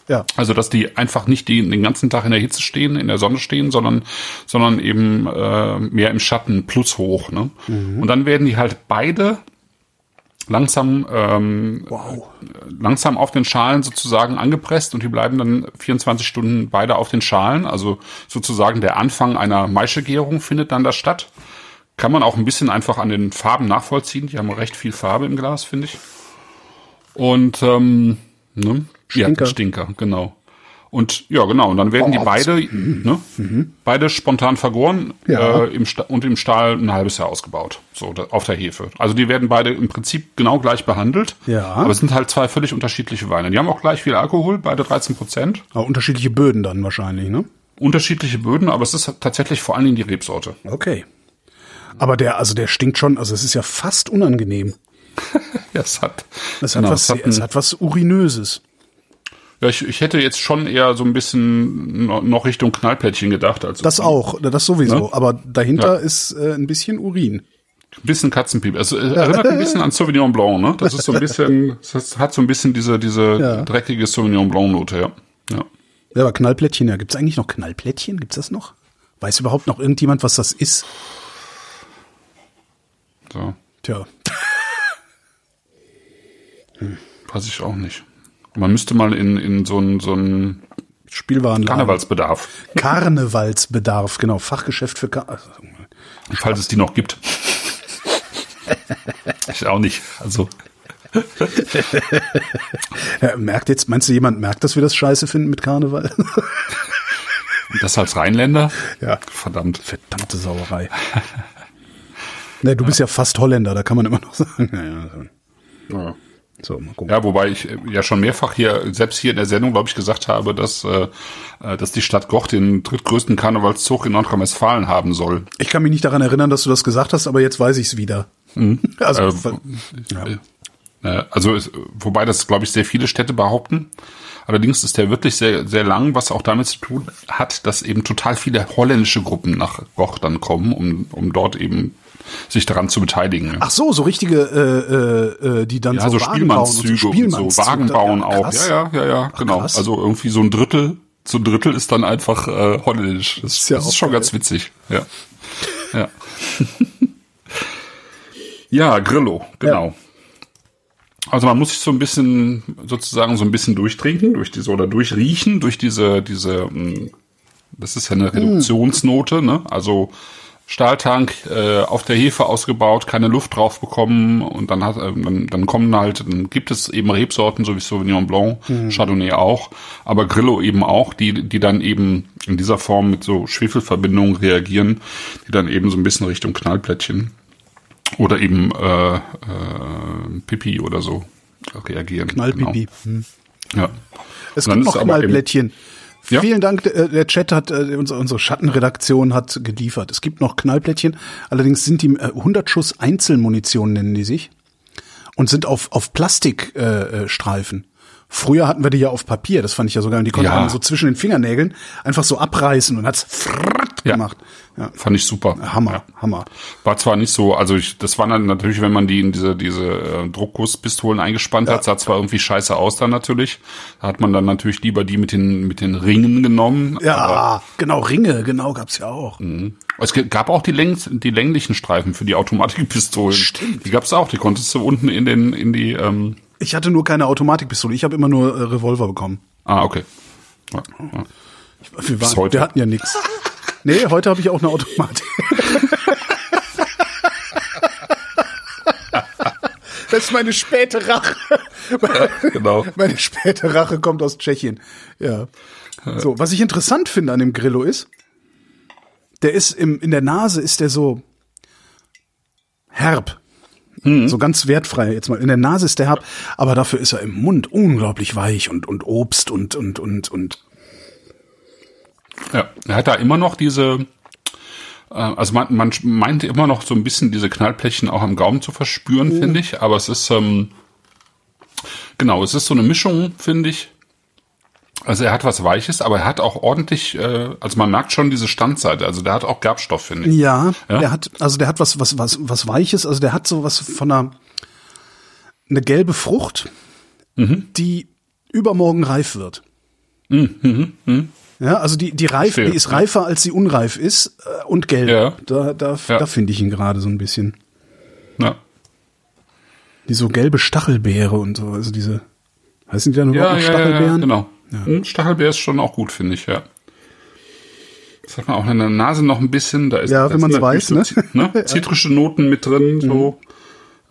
Ja. Also dass die einfach nicht die, den ganzen Tag in der Hitze stehen, in der Sonne stehen, sondern sondern eben äh, mehr im Schatten plus hoch. Ne? Und dann werden die halt beide langsam ähm, Wow. langsam auf den Schalen sozusagen angepresst und die bleiben dann 24 Stunden beide auf den Schalen. Also sozusagen der Anfang einer Maischegärung findet dann da statt. Kann man auch ein bisschen einfach an den Farben nachvollziehen. Die haben recht viel Farbe im Glas, finde ich. Und ähm, ne? Stinker. Ja, Stinker, genau. Und ja, genau. Und dann werden die Oh, beide, ne, beide spontan vergoren Ja. äh, im und im Stahl ein halbes Jahr ausgebaut, so da, auf der Hefe. Also die werden beide im Prinzip genau gleich behandelt. Ja. Aber es sind halt zwei völlig unterschiedliche Weine. Die haben auch gleich viel Alkohol, beide 13 Prozent. Aber unterschiedliche Böden dann wahrscheinlich, ne? Unterschiedliche Böden, aber es ist tatsächlich vor allen Dingen die Rebsorte. Okay. Aber der, also der stinkt schon, also es ist ja fast unangenehm. <laughs> Ja, es hat, Es hat, genau, was, es hat es hat was Urinöses. Ja, ich, ich hätte jetzt schon eher so ein bisschen no- noch Richtung Knallplättchen gedacht. Als Das auch, das sowieso. Ne? Aber dahinter Ja. ist äh, ein bisschen Urin. Ein bisschen Katzenpiep. Es äh, erinnert ein bisschen an Sauvignon Blanc, ne? Das ist so ein <laughs> bisschen, es hat so ein bisschen diese, diese Ja. dreckige Sauvignon Blanc Note, ja. Ja. Ja, aber Knallplättchen, ja. Gibt's eigentlich noch Knallplättchen? Gibt's das noch? Weiß überhaupt noch irgendjemand, was das ist? So. Tja. Weiß ich auch nicht. Man müsste mal in, in so einen so einen Spielwarenladen. Karnevalsbedarf, Karnevalsbedarf, genau. Fachgeschäft für Kar also, falls es die noch gibt. ich auch nicht. Also, <laughs> ja, merkt jetzt, meinst du, jemand merkt, dass wir das scheiße finden mit Karneval? das als Rheinländer? Ja. Verdammt. Verdammte Sauerei. Ne, du bist ja fast Holländer, da kann man immer noch sagen. <laughs> Ja, ja, Ja. So, mal gucken. Ja, wobei ich äh, ja schon mehrfach hier, selbst hier in der Sendung, glaube ich, gesagt habe, dass, äh, äh, dass die Stadt Goch den drittgrößten Karnevalszug in Nordrhein-Westfalen haben soll. Ich kann mich nicht daran erinnern, dass du das gesagt hast, aber jetzt weiß ich es wieder. <laughs> Also, Äh, ja. Äh, Also, es, wobei das, glaube ich, sehr viele Städte behaupten. Allerdings ist der wirklich sehr, sehr lang, was auch damit zu tun hat, dass eben total viele holländische Gruppen nach Goch dann kommen, um, um dort eben sich daran zu beteiligen. Ach so, so richtige, äh, äh, äh, die dann ja, so, so Wagen bauen und Spielmannszüge und so, Spielmannszüge. Wagen bauen Ja, auch. Ja, ja, ja, ja, genau. krass. Also irgendwie so ein Drittel, so ein Drittel ist dann einfach äh, holländisch. Das, Ist ja das ist schon geil. ganz witzig. Ja. Ja. <laughs> ja, Grillo, genau. Also man muss sich so ein bisschen sozusagen so ein bisschen durchtrinken, durch diese oder durchriechen, durch diese diese mh, das ist ja eine Reduktionsnote, ne? Also Stahltank äh, auf der Hefe ausgebaut, keine Luft drauf bekommen und dann hat äh, dann, dann kommen halt, dann gibt es eben Rebsorten, so wie Sauvignon Blanc, Chardonnay auch, aber Grillo eben auch, die die dann eben in dieser Form mit so Schwefelverbindungen reagieren, die dann eben so ein bisschen Richtung Knallplättchen oder eben äh, äh, Pipi oder so reagieren. Knallpipi. Hm. Genau. Ja. Es gibt noch aber eben- Knallplättchen. Ja. Vielen Dank, äh, der Chat hat, äh, unsere, Schattenredaktion hat geliefert. Es gibt noch Knallplättchen, allerdings sind die äh, 100 Schuss Einzelmunition nennen die sich und sind auf, auf Plastikstreifen. Äh, äh. Früher hatten wir die ja auf Papier, das fand ich ja sogar, und die konnte Ja. man so zwischen den Fingernägeln einfach so abreißen und hat's Ja. gemacht. Ja. Fand ich super. Hammer, Ja. Hammer. War zwar nicht so, also ich, das war dann natürlich, wenn man die in diese, diese äh, Druckgusspistolen eingespannt hat, sah zwar irgendwie scheiße aus dann natürlich. Da hat man dann natürlich lieber die mit den, mit den Ringen genommen. Ja, Aber genau, Ringe, genau, gab's ja auch. es ge- gab auch die, längs, die länglichen Streifen für die Automatikpistolen. Stimmt. Die gab's auch, die konntest du unten in den, in die, ähm, Ich hatte nur keine Automatikpistole, ich habe immer nur äh, Revolver bekommen. ah, okay. Ja, ja. Wir, waren, heute. wir hatten ja nichts. Nee, heute habe ich auch eine Automatik. Das ist meine späte Rache. genau. Meine späte Rache kommt aus Tschechien. Ja. So, was ich interessant finde an dem Grillo ist, der ist im, in der Nase ist der so herb. So ganz wertfrei jetzt mal. In der Nase ist der herb, aber dafür ist er im Mund unglaublich weich und, und Obst und, und, und, und. Ja, er hat da immer noch diese, äh, also man, man meint immer noch so ein bisschen diese Knallplättchen auch am Gaumen zu verspüren, finde ich. Aber es ist, ähm, genau, es ist so eine Mischung, finde ich. Also er hat was Weiches, aber er hat auch ordentlich, äh, also man merkt schon diese Standseite. Also der hat auch Gerbstoff, finde ich. Ja, Ja? der hat, also der hat was, was, was, was Weiches, also der hat so was von einer, eine gelbe Frucht, Mhm. die übermorgen reif wird. Ja, also die, die reif, die ist reifer, als sie unreif ist äh, und gelb. Ja. Da, da, Ja. da finde ich ihn gerade so ein bisschen. Ja, Die so gelbe Stachelbeere und so, also diese, heißen die dann ja, überhaupt ja, noch ja, ja Stachelbeeren? genau. Hm, Stachelbeer ist schon auch gut, finde ich, ja. Das hat man auch in der Nase noch ein bisschen. Da ist, Ja, wenn natürlich weiß, so, ne? ne? <laughs> Zitrische Noten mit drin, so.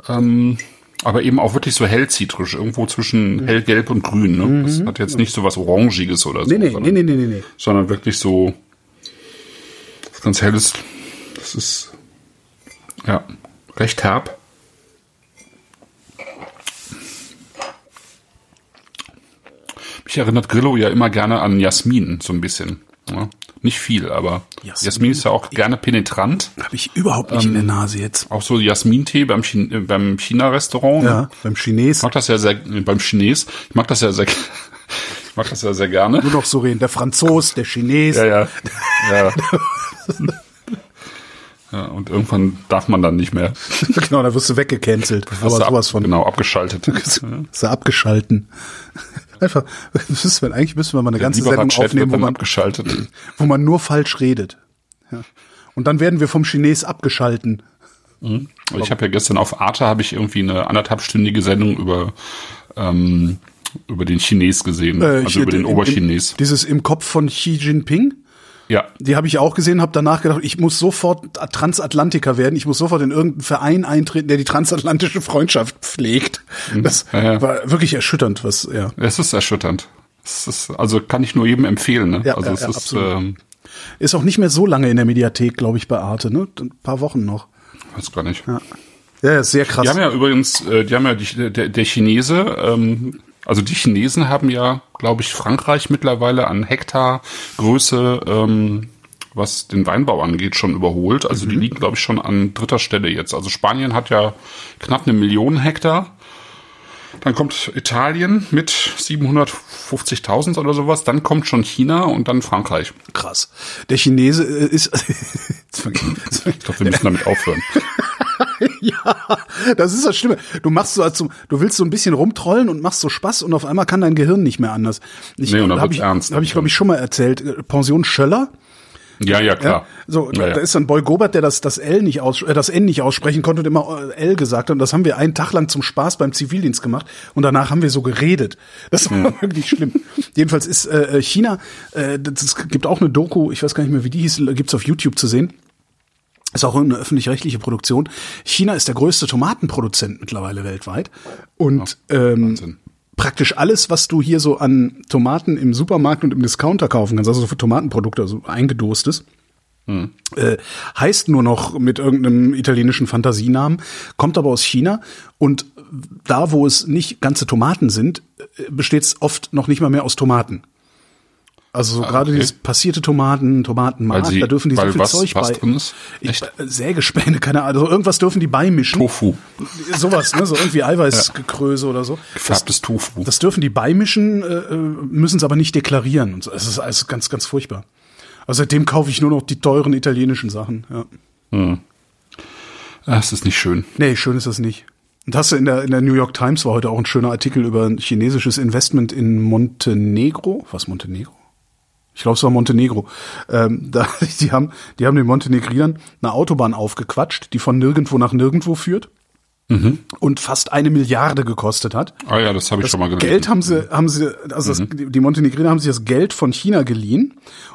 Ähm, aber eben auch wirklich so hellzitrisch, irgendwo zwischen hellgelb und grün. Ne? Das hat jetzt nicht so was Orangiges oder so. Nee, nee, nee, sondern, nee, nee, nee, nee. sondern wirklich so was ganz helles. Das ist ja recht herb. Mich erinnert Grillo ja immer gerne an Jasmin, so ein bisschen. Ja? Nicht viel, aber Jasmin? Jasmin, ist ja auch gerne penetrant. Habe ich überhaupt nicht in der Nase jetzt. Auch so Jasmintee beim, Chin äh, beim China-Restaurant. ne? Ja, beim Chines. Ich mag das ja sehr, äh, beim Chines, ich mag das ja sehr, <laughs> ich mag das ja sehr gerne. Nur noch so reden. Der Franzos, der Chines. Ja, ja. <laughs> Ja. <laughs> ja, und irgendwann darf man dann nicht mehr. <laughs> genau, da wirst du weggecancelt. Aber ab- sowas von. Genau, abgeschaltet. <laughs> Ist er abgeschalten. <laughs> Einfach, das ist, wenn, eigentlich müssten wir mal eine ganze Sendung aufnehmen, wo man, abgeschaltet. <clears throat> wo man nur falsch redet. Ja. Und dann werden wir vom Chines abgeschalten. Ich habe ja gestern auf Arte habe ich irgendwie eine anderthalbstündige Sendung über ähm, über den Chines gesehen, Äh, also über den Oberchines. Dieses im Kopf von Xi Jinping. Ja, Die habe ich auch gesehen, habe danach gedacht, ich muss sofort Transatlantiker werden. Ich muss sofort in irgendeinen Verein eintreten, der die transatlantische Freundschaft pflegt. Das Mhm. Ja, ja. war wirklich erschütternd, was, ja. es ist erschütternd. Es ist, also kann ich nur jedem empfehlen. Ne? Ja, also es ja, ist absolut. ähm, Ist auch nicht mehr so lange in der Mediathek, glaube ich, bei Arte, ne? Ein paar Wochen noch. weiß gar nicht. Ja, ja sehr krass. Die haben ja übrigens, äh, die haben ja die, der, der Chinese, ähm, also die Chinesen haben ja, glaube ich, Frankreich mittlerweile an Hektargröße, ähm, was den Weinbau angeht, schon überholt. Also die liegen, glaube ich, schon an dritter Stelle jetzt. Also Spanien hat ja knapp eine Million Hektar. Dann kommt Italien mit 750.000 oder sowas. Dann kommt schon China und dann Frankreich. krass. Der Chinese äh, ist. <laughs> Ich glaube, wir müssen damit aufhören. <laughs> <laughs> ja, das ist das Schlimme. Du machst so, als, du willst so ein bisschen rumtrollen und machst so Spaß und auf einmal kann dein Gehirn nicht mehr anders. Ich, Nee, und dann hab ich, ernst. Habe ich, glaube ich, schon mal erzählt. Äh, Pension Schöller. Ja, ja, klar. So, ja, ja. da ist dann Boy Gobert, der das, das L nicht aus, äh, das N nicht aussprechen konnte und immer äh, L gesagt hat. Und das haben wir einen Tag lang zum Spaß beim Zivildienst gemacht. Und danach haben wir so geredet. Das war <laughs> wirklich schlimm. Jedenfalls ist äh, China, äh, das gibt auch eine Doku, ich weiß gar nicht mehr, wie die hieß, gibt's auf YouTube zu sehen. Ist auch eine öffentlich-rechtliche Produktion. China ist der größte Tomatenproduzent mittlerweile weltweit. Und ähm, Wahnsinn. praktisch alles, was du hier so an Tomaten im Supermarkt und im Discounter kaufen kannst, also so für Tomatenprodukte, also eingedostes, äh, heißt nur noch mit irgendeinem italienischen Fantasienamen, kommt aber aus China und da, wo es nicht ganze Tomaten sind, besteht es oft noch nicht mal mehr aus Tomaten. Also so gerade okay. dieses passierte Tomaten, Tomatenmark, da dürfen die so viel was- Zeug was bei. drin ist? Ich, äh, Sägespäne, keine Ahnung. Also irgendwas dürfen die beimischen. Tofu. Sowas, ne? So irgendwie Eiweißgekröse oder so. Gefärbtes Tofu. Das dürfen die beimischen, äh, müssen es aber nicht deklarieren. Und so. Es ist alles ganz, ganz furchtbar. Also seitdem kaufe ich nur noch die teuren italienischen Sachen. Ja. Das ist nicht schön. Nee, schön ist das nicht. Und hast du in der, in der New York Times war heute auch ein schöner Artikel über ein chinesisches Investment in Montenegro. Was Montenegro? Ich glaube, es war Montenegro. Ähm, <laughs> da, die haben, die haben den Montenegrinern eine Autobahn aufgequatscht, die von nirgendwo nach nirgendwo führt und fast eine Milliarde gekostet hat. Ah ja, das habe ich Das schon mal gelesen. Geld haben sie, haben sie, also das, die Montenegriner haben sich das Geld von China geliehen,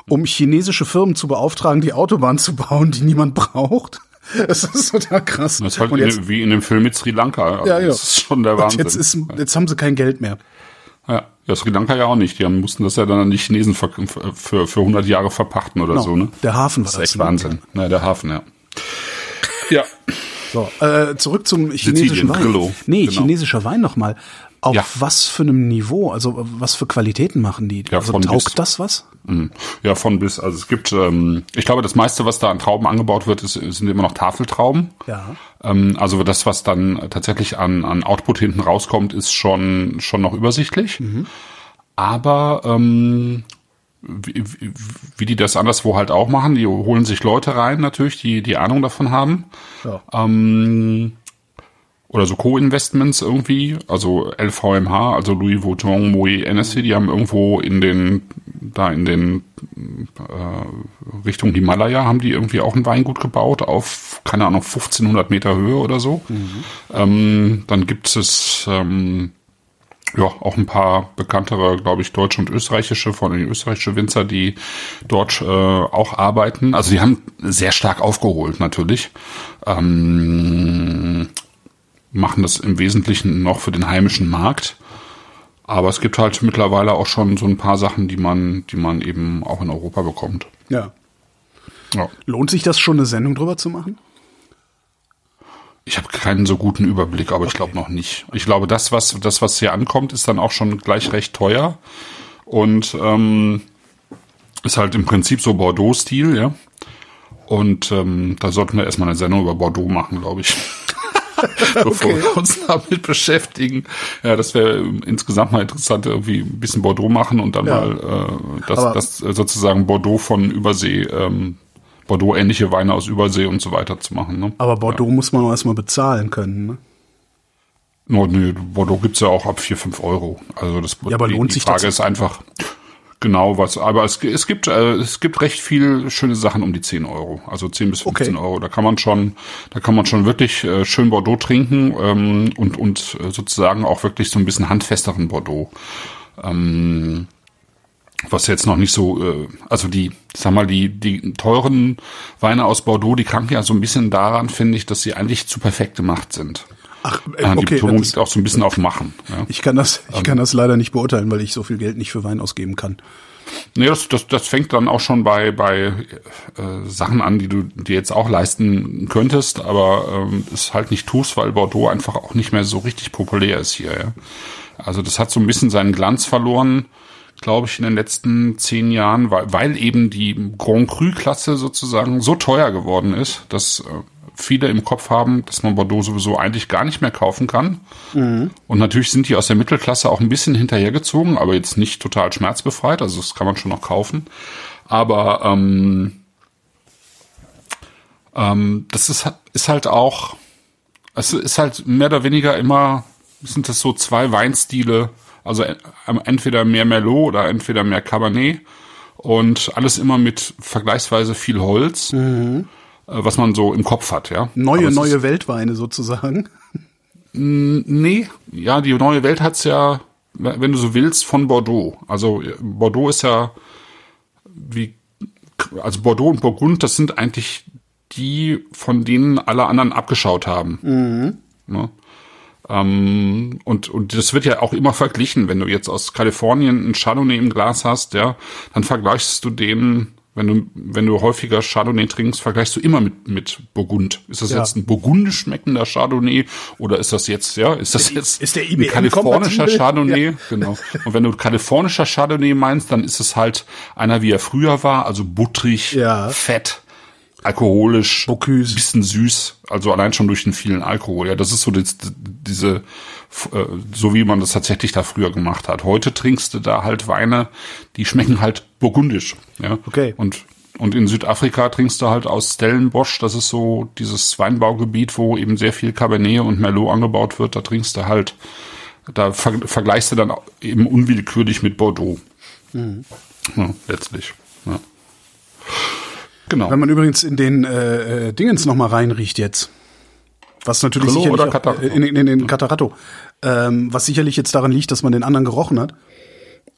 um chinesische Firmen zu beauftragen, die Autobahnen zu bauen, die niemand <laughs> braucht. Das ist total krass. Das ist halt jetzt, wie in dem Film mit Sri Lanka. Also ja, genau. Das ist schon der Wahnsinn. jetzt ist, jetzt haben sie kein Geld mehr. ja. Ja, Sri Lanka ja auch nicht. Die haben, mussten das ja dann an die Chinesen für, für, für 100 Jahre verpachten oder so, ne? Der Hafen war Das ist das. echt ne? Wahnsinn. Na, der Hafen, ja. Ja. So, äh, zurück zum chinesischen Sizilien, Wein. Grillo. Nee, Genau. chinesischer Wein nochmal. Auf Ja. was für einem Niveau? Also was für Qualitäten machen die? Ja, also taugt bis. das was? Mhm. Ja, von bis. Also es gibt, ähm, ich glaube, das meiste, was da an Trauben angebaut wird, ist, sind immer noch Tafeltrauben. Ja. Ähm, also das, was dann tatsächlich an, an Output hinten rauskommt, ist schon, schon noch übersichtlich. Aber ähm, wie, wie, wie die das anderswo halt auch machen, die holen sich Leute rein natürlich, die die Ahnung davon haben. Ja. Ähm, oder so Co-Investments irgendwie, also LVMH, also Louis Vuitton, Moet Hennessy, die haben irgendwo in den, da in den äh, Richtung Himalaya haben die irgendwie auch ein Weingut gebaut auf, keine Ahnung, 1500 Meter Höhe oder so. Ähm, dann gibt es ähm, ja auch ein paar bekanntere, glaube ich, deutsche und österreichische, von den österreichischen Winzer, die dort äh, auch arbeiten. Also die haben sehr stark aufgeholt natürlich. Ähm, machen das im Wesentlichen noch für den heimischen Markt. Aber es gibt halt mittlerweile auch schon so ein paar Sachen, die man, die man eben auch in Europa bekommt. Ja. Ja. Lohnt sich das schon, eine Sendung drüber zu machen? Ich habe keinen so guten Überblick, aber ich glaube noch nicht. Ich glaube, das, was das, was hier ankommt, ist dann auch schon gleich recht teuer und ähm, ist halt im Prinzip so Bordeaux-Stil, ja. Und ähm, da sollten wir erstmal eine Sendung über Bordeaux machen, glaube ich. <laughs> Bevor wir uns damit beschäftigen. Ja, das wäre insgesamt mal interessant, irgendwie ein bisschen Bordeaux machen und dann Ja. mal äh, das, Aber- das äh, sozusagen Bordeaux von Übersee, ähm, Bordeaux-ähnliche Weine aus Übersee und so weiter zu machen. Ne? Aber Bordeaux muss man auch erstmal bezahlen können. Ne? No, nee, Bordeaux gibt's ja auch ab 4, 5 Euro. Also das Ja, aber die, lohnt die sich Frage das? ist einfach genau was. Aber es, es gibt äh, es gibt recht viel schöne Sachen um die 10 Euro. Also 10 bis 15 Okay. Euro. Da kann man schon, da kann man schon wirklich äh, schön Bordeaux trinken ähm, und und äh, sozusagen auch wirklich so ein bisschen handfesteren Bordeaux. Ähm, was jetzt noch nicht so, äh, also die, sag mal, die, die teuren Weine aus Bordeaux, die kranken ja so ein bisschen daran, finde ich, dass sie eigentlich zu perfekt gemacht sind. Ach, äh, Ja, die okay. Betonung liegt auch so ein bisschen auf Machen. Ja. Ich kann das, Ähm. ich kann das leider nicht beurteilen, weil ich so viel Geld nicht für Wein ausgeben kann. Nee, das, das, das fängt dann auch schon bei, bei äh, Sachen an, die du dir jetzt auch leisten könntest, aber ähm, es halt nicht tust, weil Bordeaux einfach auch nicht mehr so richtig populär ist hier. Ja. Also das hat so ein bisschen seinen Glanz verloren, glaube ich, in den letzten zehn Jahren, weil, weil eben die Grand Cru-Klasse sozusagen so teuer geworden ist, dass äh, viele im Kopf haben, dass man Bordeaux sowieso eigentlich gar nicht mehr kaufen kann. Und natürlich sind die aus der Mittelklasse auch ein bisschen hinterhergezogen, aber jetzt nicht total schmerzbefreit. Also das kann man schon noch kaufen. Aber ähm, ähm, das ist, ist halt auch, es ist halt mehr oder weniger immer, sind das so zwei Weinstile, also en- entweder mehr Merlot oder entweder mehr Cabernet. und alles immer mit vergleichsweise viel Holz, äh, was man so im Kopf hat, ja. Neue, es neue Ist, Weltweine sozusagen. nee, ja, die neue Welt hat's ja, wenn du so willst, von Bordeaux. Also äh, Bordeaux ist ja wie, also Bordeaux und Burgund, das sind eigentlich die, von denen alle anderen abgeschaut haben. Ne? Ähm, und, und das wird ja auch immer verglichen, wenn du jetzt aus Kalifornien ein Chardonnay im Glas hast, ja, dann vergleichst du den, wenn du, wenn du häufiger Chardonnay trinkst, vergleichst du immer mit, mit Burgund. Ist das Ja. jetzt ein burgundisch schmeckender Chardonnay oder ist das jetzt, ja, ist das jetzt ist der ein IBM kalifornischer kompatibel? Chardonnay? Genau. Und wenn du kalifornischer Chardonnay meinst, dann ist es halt einer, wie er früher war, also buttrig, Ja. fett, alkoholisch, Bocuse. bisschen süß, also allein schon durch den vielen Alkohol. Ja, das ist so das, diese, äh, so wie man das tatsächlich da früher gemacht hat. Heute trinkst du da halt Weine, die schmecken halt burgundisch. Ja, Okay. Und und in Südafrika trinkst du halt aus Stellenbosch, das ist so dieses Weinbaugebiet, wo eben sehr viel Cabernet und Merlot angebaut wird. Da trinkst du halt, da ver vergleichst du dann eben unwillkürlich mit Bordeaux. Mhm. Ja, letztlich. Ja. Genau. Wenn man übrigens in den äh, äh, Dingens noch mal reinriecht jetzt, was natürlich Grillo sicherlich auch, in, in, in den Catarato, ähm, was sicherlich jetzt daran liegt, dass man den anderen gerochen hat.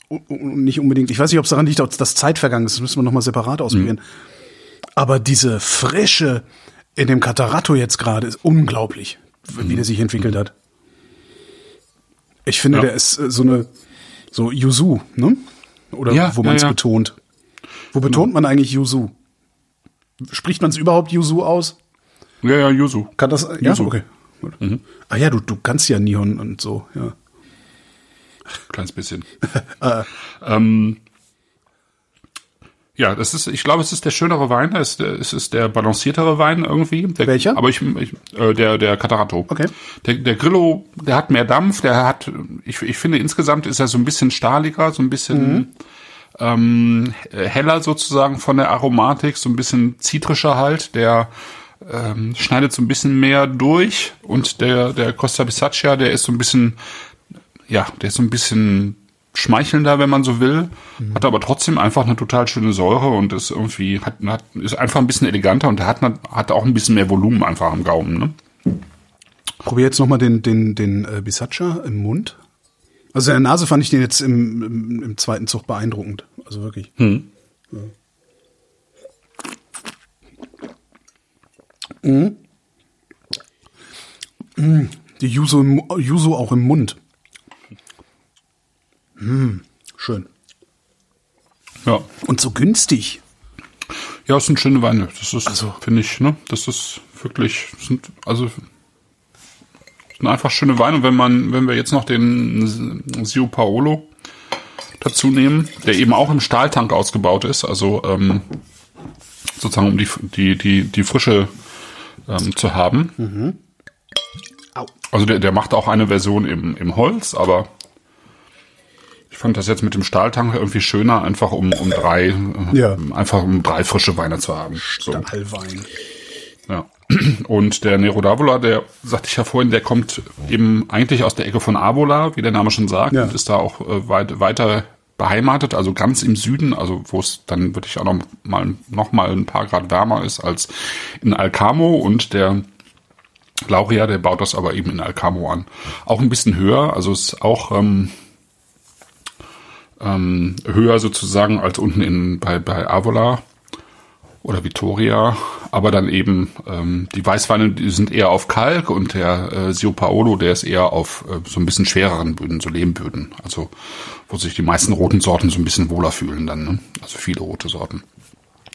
Und- Nicht unbedingt, ich weiß nicht, ob es daran liegt, ob das Zeit vergangen ist, das müssen wir noch mal separat ausprobieren. Aber diese Frische in dem Catarato jetzt gerade ist unglaublich, wie der sich entwickelt hat. Ich finde, Ja. der ist äh, so eine, so Yuzu, ne? Oder Ja, wo man es ja, ja. betont. Wo betont man eigentlich Yuzu? Spricht man es überhaupt Yuzu aus? Ja, ja, Yuzu. Kann das? Ja, Yuzu. okay. Gut. Ah ja, du, du kannst ja Nihon und so, ja. Kleines bisschen. <laughs> ähm, ja, das ist, ich glaube, es ist der schönere Wein, es ist der, es ist der balanciertere Wein irgendwie. Der, Welcher? Aber ich, ich äh, der, der Catarato. Okay. Der, der Grillo, der hat mehr Dampf, der hat, ich, ich finde insgesamt ist er so ein bisschen stahliger, so ein bisschen ähm, heller sozusagen von der Aromatik, so ein bisschen zitrischer halt, der ähm, schneidet so ein bisschen mehr durch und der, der Costa Bisaccia, der ist so ein bisschen ja, der ist so ein bisschen schmeichelnder, wenn man so will, hat aber trotzdem einfach eine total schöne Säure und ist irgendwie, hat, hat, ist einfach ein bisschen eleganter und hat, hat auch ein bisschen mehr Volumen einfach am Gaumen, ne? Probier jetzt noch mal den, den, den äh, Bisaccia im Mund. Also in der Nase fand ich den jetzt im, im, im zweiten Zug beeindruckend. Also wirklich. Ja. Mhm. Mhm. Die Yuzu, Yuzu auch im Mund. Mm, schön. Ja. Und so günstig. Ja, es sind schöne Weine. Das ist, Also- finde ich, ne? Das ist wirklich, sind, also, sind einfach schöne Weine. Und wenn man, wenn wir jetzt noch den Sio Paolo dazu nehmen, der eben auch im Stahltank ausgebaut ist, also, ähm, sozusagen um die, die, die, die Frische ähm, zu haben. Au. Also der, der macht auch eine Version im, im Holz, aber ich fand das jetzt mit dem Stahltank irgendwie schöner, einfach um, um drei, äh, Ja. einfach um drei frische Weine zu haben. So. Stahlwein. Ja. Und der Nero d'Avola, der sagte ich ja vorhin, der kommt eben eigentlich aus der Ecke von Avola, wie der Name schon sagt, Ja. und ist da auch äh, weit, weiter beheimatet, also ganz im Süden, also wo es dann wirklich auch noch mal, noch mal ein paar Grad wärmer ist als in Alcamo und der Lauria, der baut das aber eben in Alcamo an. Auch ein bisschen höher, also ist auch ähm, ähm, höher sozusagen als unten in bei, bei Avola oder Vittoria, aber dann eben ähm, die Weißweine, die sind eher auf Kalk und der äh, Sio Paolo, der ist eher auf äh, so ein bisschen schwereren Böden, so Lehmböden, also wo sich die meisten roten Sorten so ein bisschen wohler fühlen dann, ne? also viele rote Sorten.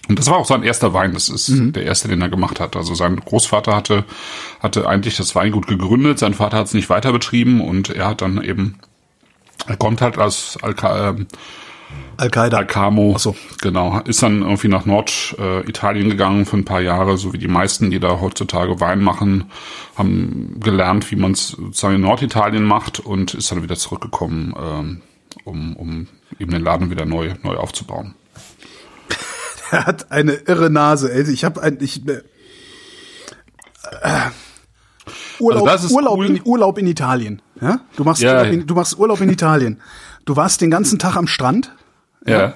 Und das war auch sein erster Wein, das ist der erste, den er gemacht hat. Also sein Großvater hatte, hatte eigentlich das Weingut gegründet, sein Vater hat es nicht weiter betrieben und er hat dann eben, er kommt halt aus Alca, ähm, Al-Qaida. Alcamo, Ach so. genau, ist dann irgendwie nach Norditalien äh, Italien gegangen für ein paar Jahre, so wie die meisten, die da heutzutage Wein machen, haben gelernt, wie man es sozusagen in Norditalien macht und ist dann wieder zurückgekommen, ähm, um, um eben den Laden wieder neu, neu aufzubauen. <laughs> Er hat eine irre Nase. ey. Ich habe ein ich, äh, Urlaub, Also Urlaub, cool. in, Urlaub in Italien. Ja? Du machst Ja, Urlaub ja. in, du machst Urlaub in Italien. Du warst den ganzen Tag am Strand. Ja.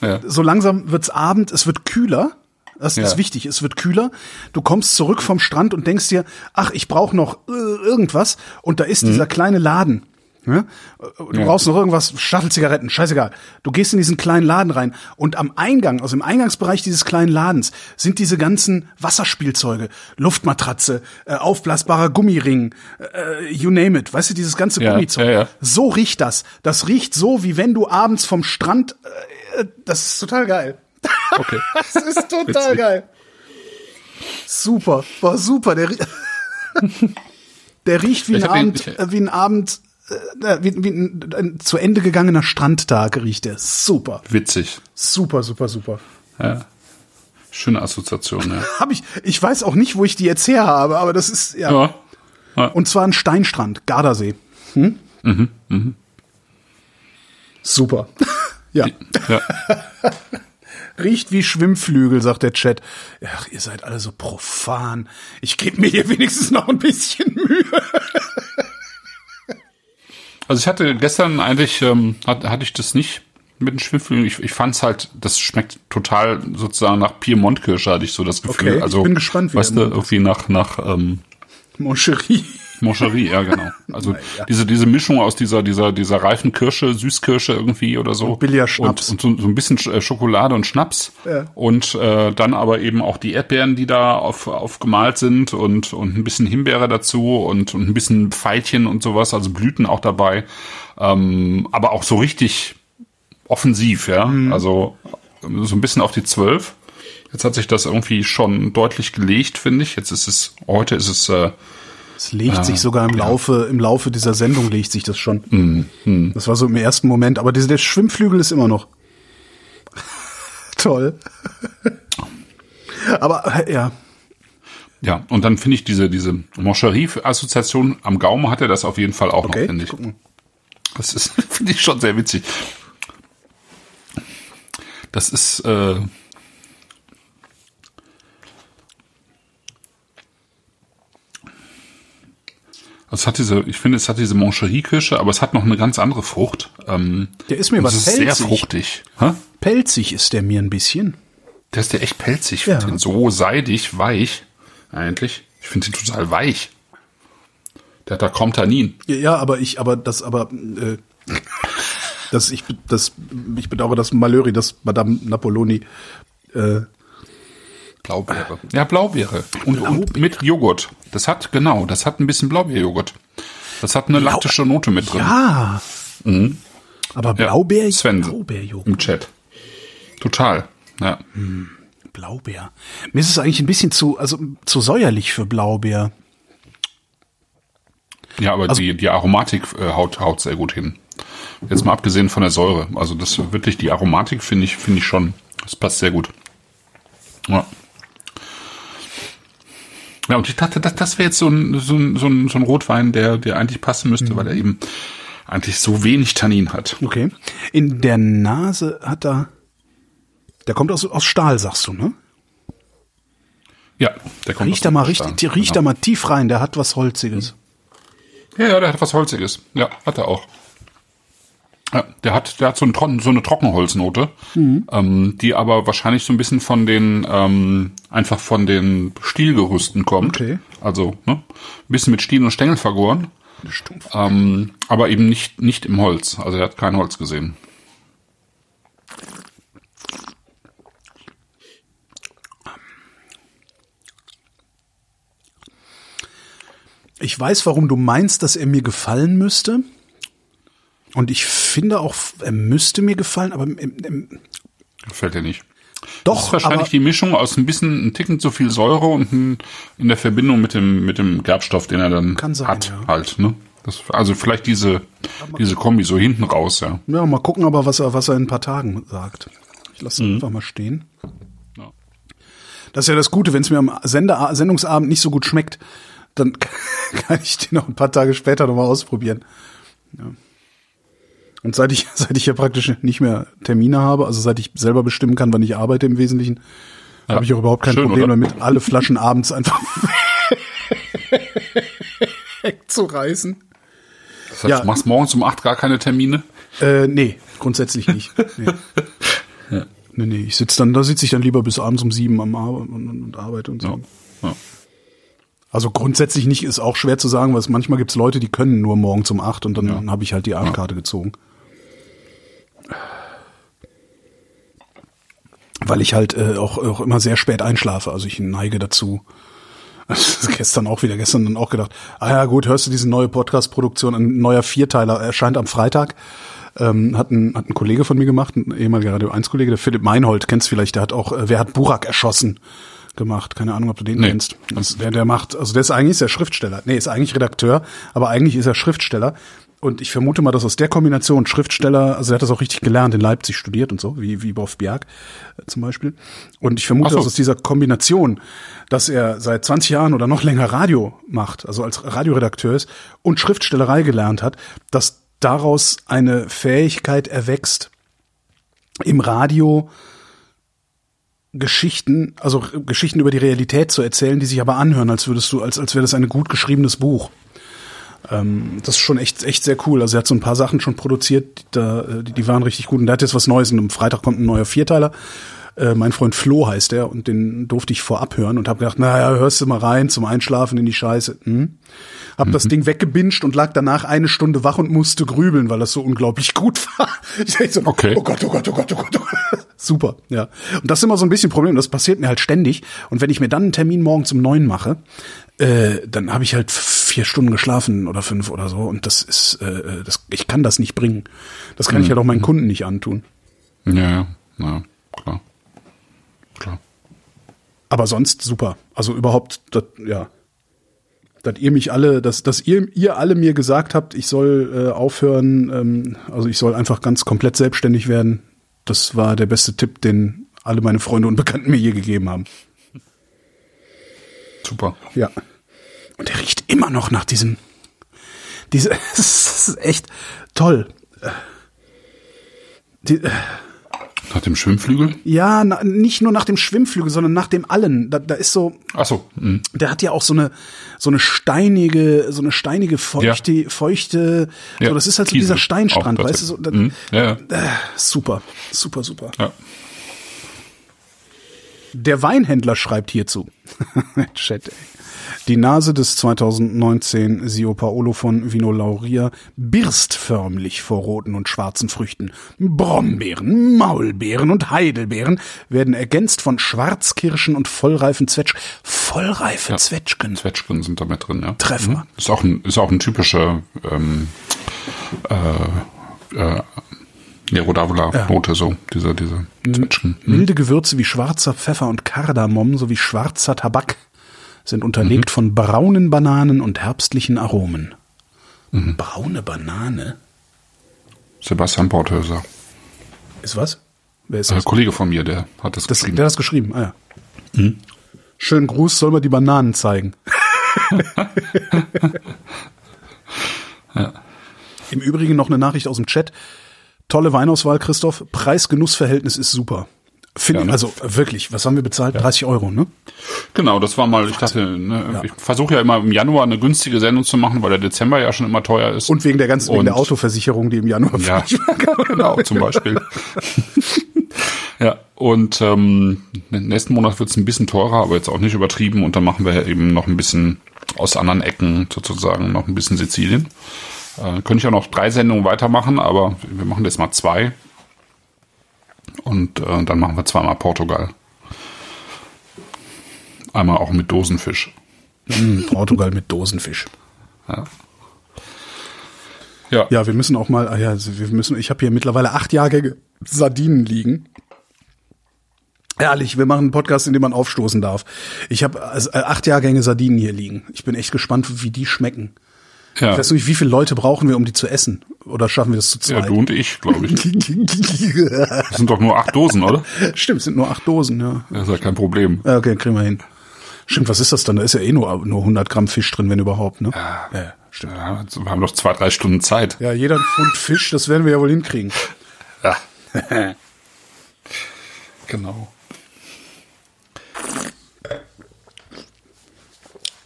Ja. So langsam wird's Abend, es wird kühler. Das Ja. ist wichtig, es wird kühler. Du kommst zurück vom Strand und denkst dir, ach, ich brauche noch äh, irgendwas. Und da ist dieser kleine Laden. Ja? Du. Ja. brauchst noch irgendwas, Stachelzigaretten, scheißegal. Du gehst in diesen kleinen Laden rein und am Eingang, also im Eingangsbereich dieses kleinen Ladens, sind diese ganzen Wasserspielzeuge, Luftmatratze, äh, aufblasbarer Gummiring, äh, you name it, weißt du, dieses ganze Ja, Gummizeug. ja. So riecht das. Das riecht so, wie wenn du abends vom Strand, äh, das ist total geil. Okay. <laughs> Das ist total geil. Super, war super. Der, <laughs> der riecht wie ein hab ihn- Abend, ich- äh, wie ein Abend, wie, wie ein, ein zu Ende gegangener Strandtag riecht der. Super, Witzig. super, super, super. Ja. Schöne Assoziation, ja. <laughs> Hab ich, ich weiß auch nicht, wo ich die jetzt her habe, aber das ist ja. ja. ja. Und zwar ein Steinstrand, Gardasee. Hm? Mhm, Super. <laughs> ja. ja. <laughs> Riecht wie Schwimmflügel, sagt der Chat. Ach, ihr seid alle so profan. Ich gebe mir hier wenigstens noch ein bisschen Mühe. Also ich hatte gestern eigentlich, ähm, hat, hatte ich das nicht mit den Schwimmflügeln. Ich, ich fand es halt, das schmeckt total sozusagen nach Piemont-Kirsche, hatte ich so das Gefühl. Okay, ich also, bin gespannt, wie Weißt du, irgendwie nach, nach ähm, Mon chéri. Moncherie, ja genau. Also <laughs> Ja. diese diese Mischung aus dieser dieser dieser reifen Kirsche, Süßkirsche irgendwie oder so Und billiger Schnaps. und, und so, so ein bisschen Sch- äh, Schokolade und Schnaps Ja. und äh, dann aber eben auch die Erdbeeren, die da auf aufgemalt sind und und ein bisschen Himbeere dazu und und ein bisschen Pfeilchen und sowas, also Blüten auch dabei, ähm, aber auch so richtig offensiv, ja. Mhm. Also so ein bisschen auf die zwölf. Jetzt hat sich das irgendwie schon deutlich gelegt, finde ich. Jetzt ist es heute ist es äh, Es legt sich sogar im Laufe, im Laufe dieser Sendung legt sich das schon. Mhm, Das war so im ersten Moment, aber dieser, der Schwimmflügel ist immer noch. <laughs> Toll. <laughs> aber ja, Ja, und dann finde ich diese, diese Moncherie-Assoziation am Gaumen hat er das auf jeden Fall auch okay. noch, finde ich. Guck mal. Das ist, <laughs> finde ich schon sehr witzig. Das ist, äh, es hat diese, ich finde, es hat diese Moncherie-Kirsche, aber es hat noch eine ganz andere Frucht. Ähm, Der ist mir was ist sehr pelzig. fruchtig. Hä? Pelzig ist der mir ein bisschen. Der ist ja echt pelzig. Ich Ja. den so seidig, weich, eigentlich. Ich finde den total weich. Der hat da kaum Tannin. Ja, aber ich, aber das, aber äh, das, ich, das, ich bedauere das Malöri, das Madame Napoloni. Äh, Blaubeere. Ja, Blaubeere. Und, und mit Joghurt. Das hat, genau, das hat ein bisschen Blaubeerjoghurt. Das hat eine laktische Note mit drin. ja. Aber Blaubeer, Mhm. Sven Blaubeerjoghurt. im Chat. Total. Ja. Blaubeer. Mir ist es eigentlich ein bisschen zu, also zu säuerlich für Blaubeer. Ja, aber die, die Aromatik äh, haut, haut sehr gut hin. Jetzt mal abgesehen von der Säure. Also das wirklich, die Aromatik finde ich, finde ich schon, das passt sehr gut. Ja. Ja, und ich dachte, das, das wäre jetzt so ein, so, ein, so, ein, so ein Rotwein, der, der eigentlich passen müsste, weil er eben eigentlich so wenig Tannin hat. Okay. In der Nase hat er, der kommt aus, aus Stahl, sagst du, ne? Ja, der kommt Riecht da aus mal richtig, Stahl, riecht da genau. mal tief rein, der hat was Holziges. Ja, ja, der hat was Holziges. Ja, hat er auch. Ja, der hat, der hat so, ein, so eine Trockenholznote, Mhm. ähm, die aber wahrscheinlich so ein bisschen von den, ähm, einfach von den Stielgerüsten kommt. Okay. Also, ne, ein bisschen mit Stiel und Stängel vergoren, ähm, aber eben nicht, nicht im Holz. Also er hat kein Holz gesehen. Ich weiß, warum du meinst, dass er mir gefallen müsste. Und ich finde auch, er müsste mir gefallen, aber im, im, Gefällt dir nicht. Das doch, ist wahrscheinlich aber, die Mischung aus ein bisschen, ein Ticken zu viel Säure und ein, in der Verbindung mit dem, mit dem Gerbstoff, den er dann sein, hat, ja. halt, ne? Das, also vielleicht diese, diese Kombi so hinten raus, ja. ja, mal gucken, aber was er, was er in ein paar Tagen sagt. Ich lasse ihn einfach mal stehen. Ja. Das ist ja das Gute, wenn es mir am Sender, Sendungsabend nicht so gut schmeckt, dann <laughs> kann ich den noch ein paar Tage später nochmal ausprobieren. Ja. Und seit ich, <laughs> seit ich ja praktisch nicht mehr Termine habe, also seit ich selber bestimmen kann, wann ich arbeite im Wesentlichen, habe ich auch überhaupt kein Schön, Problem oder? damit, alle Flaschen <laughs> abends einfach wegzureißen. Das heißt, Ja. du machst morgens um acht gar keine Termine. Äh, nee, grundsätzlich nicht. <laughs> Nee. nee, nee, ich sitze dann, da sitze ich dann lieber bis abends um sieben am Arbeit und, und, und arbeite und so. Ja. Ja. Also grundsätzlich nicht, ist auch schwer zu sagen, weil es manchmal gibt's Leute, die können nur morgens um acht und dann Ja. habe ich halt die Abendkarte gezogen. Weil ich halt äh, auch, auch immer sehr spät einschlafe, also ich neige dazu. <laughs> Gestern auch wieder, gestern dann auch gedacht, ah ja gut, hörst du diese neue Podcast-Produktion, ein neuer Vierteiler erscheint am Freitag. Ähm, hat, ein, hat ein Kollege von mir gemacht, ein ehemaliger Radio 1-Kollege, der Philipp Meinhold, kennst vielleicht, der hat auch, äh, wer hat Burak erschossen gemacht? Keine Ahnung, ob du den Nee. kennst. Das, der, der macht, also der ist eigentlich ist der Schriftsteller. Nee, ist eigentlich Redakteur, aber eigentlich ist er Schriftsteller. Und ich vermute mal, dass aus der Kombination Schriftsteller, also er hat das auch richtig gelernt, in Leipzig studiert und so, wie, wie Boff Bjerg äh, zum Beispiel. Und ich vermute, so. dass aus dieser Kombination, dass er seit 20 Jahren oder noch länger Radio macht, also als Radioredakteur ist und Schriftstellerei gelernt hat, dass daraus eine Fähigkeit erwächst, im Radio Geschichten, also Geschichten über die Realität zu erzählen, die sich aber anhören, als würdest du, als, als wäre das ein gut geschriebenes Buch. Ähm, das ist schon echt, echt sehr cool. Also er hat so ein paar Sachen schon produziert, die, da, äh, die, die waren richtig gut. Und der hat jetzt was Neues. Und am Freitag kommt ein neuer Vierteiler. Äh, mein Freund Flo heißt der und den durfte ich vorab hören und habe gedacht, naja, hörst du mal rein zum Einschlafen in die Scheiße. Hm. Hab das Ding weggebinged und lag danach eine Stunde wach und musste grübeln, weil das so unglaublich gut war. <laughs> Ich dachte so, Okay. oh Gott, oh Gott, oh Gott, oh Gott. Oh Gott. Super, ja. Und das ist immer so ein bisschen ein Problem. Das passiert mir halt ständig. Und wenn ich mir dann einen Termin morgens um neun mache, äh, dann habe ich halt vier Stunden geschlafen oder fünf oder so. Und das ist, äh, das, ich kann das nicht bringen. Das kann ich halt auch meinen Kunden nicht antun. Ja, ja, ja, klar. Klar. Aber sonst super. Also überhaupt, das, ja. Dass ihr mich alle, dass, dass ihr, ihr alle mir gesagt habt, ich soll äh, aufhören, ähm, also ich soll einfach ganz komplett selbstständig werden. Das war der beste Tipp, den alle meine Freunde und Bekannten mir je gegeben haben. Super. Ja. Und der riecht immer noch nach diesem, diese, <laughs> das ist echt toll. Die, Nach dem Schwimmflügel? ja, na, nicht nur nach dem Schwimmflügel, sondern nach dem allen. Da, da ist so, Ach so. mhm. der hat ja auch so eine so eine steinige so eine steinige feuchte feuchte Ja, so das ist halt so Kiesel dieser Steinstrand auch weißt du so da, Mhm. Ja, ja. äh, super super super ja. der Weinhändler schreibt hierzu <laughs> Chat ey. Die Nase des 2019 Sio Paolo von Vino Lauria birst förmlich vor roten und schwarzen Früchten. Brombeeren, Maulbeeren und Heidelbeeren werden ergänzt von Schwarzkirschen und vollreifen Zwetsch. Vollreife Zwetschgen. Zwetschgen sind da mit drin, ja. Treffer. Mhm. Ist auch ein, ist auch ein typischer ähm, äh, äh, Nero d'Avola Note, so, diese, diese Zwetschgen. Milde Gewürze wie schwarzer Pfeffer und Kardamom sowie schwarzer Tabak sind unterlegt von braunen Bananen und herbstlichen Aromen. Braune Banane? Sebastian Borthöser. Ist was? Wer ist Ein das? Kollege von mir, der hat das, das geschrieben. der hat das geschrieben. Ah, ja. Schönen Gruß, soll man die Bananen zeigen. <laughs> Im Übrigen noch eine Nachricht aus dem Chat. Tolle Weinauswahl, Christoph. Preis-Genuss-Verhältnis ist super. Finde Ja, ne? also wirklich, was haben wir bezahlt? 30 Euro, ne? Genau, das war mal, ich dachte, ne, ich versuche ja immer im Januar eine günstige Sendung zu machen, weil der Dezember ja schon immer teuer ist. Und wegen der ganzen, wegen Und- der Autoversicherung, die im Januar Ja, <laughs> genau, zum Beispiel. <laughs> ja, und ähm, nächsten Monat wird es ein bisschen teurer, aber jetzt auch nicht übertrieben. Und dann machen wir eben noch ein bisschen aus anderen Ecken sozusagen noch ein bisschen Sizilien. Äh, könnte ich auch noch drei Sendungen weitermachen, aber wir machen jetzt mal zwei. Und äh, dann machen wir zweimal Portugal. Einmal auch mit Dosenfisch. Hm, Portugal mit Dosenfisch. Ja. Ja, wir müssen auch mal, ah ja, also wir müssen, ich habe hier mittlerweile acht Jahrgänge Sardinen liegen. Ehrlich, wir machen einen Podcast, in dem man aufstoßen darf. Ich habe also, äh, acht Jahrgänge Sardinen hier liegen. Ich bin echt gespannt, wie die schmecken. Ja, Ich weiß nicht, wie viele Leute brauchen wir, um die zu essen? Oder schaffen wir das zu ja zweit? du und ich, glaube ich. <laughs> Das sind doch nur acht Dosen, oder? Stimmt, es sind nur acht Dosen, ja. Das ist ja kein Problem. Ja, Okay, kriegen wir hin. Stimmt, was ist das dann? Da ist ja eh nur, nur 100 Gramm Fisch drin, wenn überhaupt, ne? Ja, stimmt. Ja, also wir haben noch zwei, drei Stunden Zeit. Ja, jeder ein Pfund Fisch, das werden wir ja wohl hinkriegen. Ja. <laughs> genau.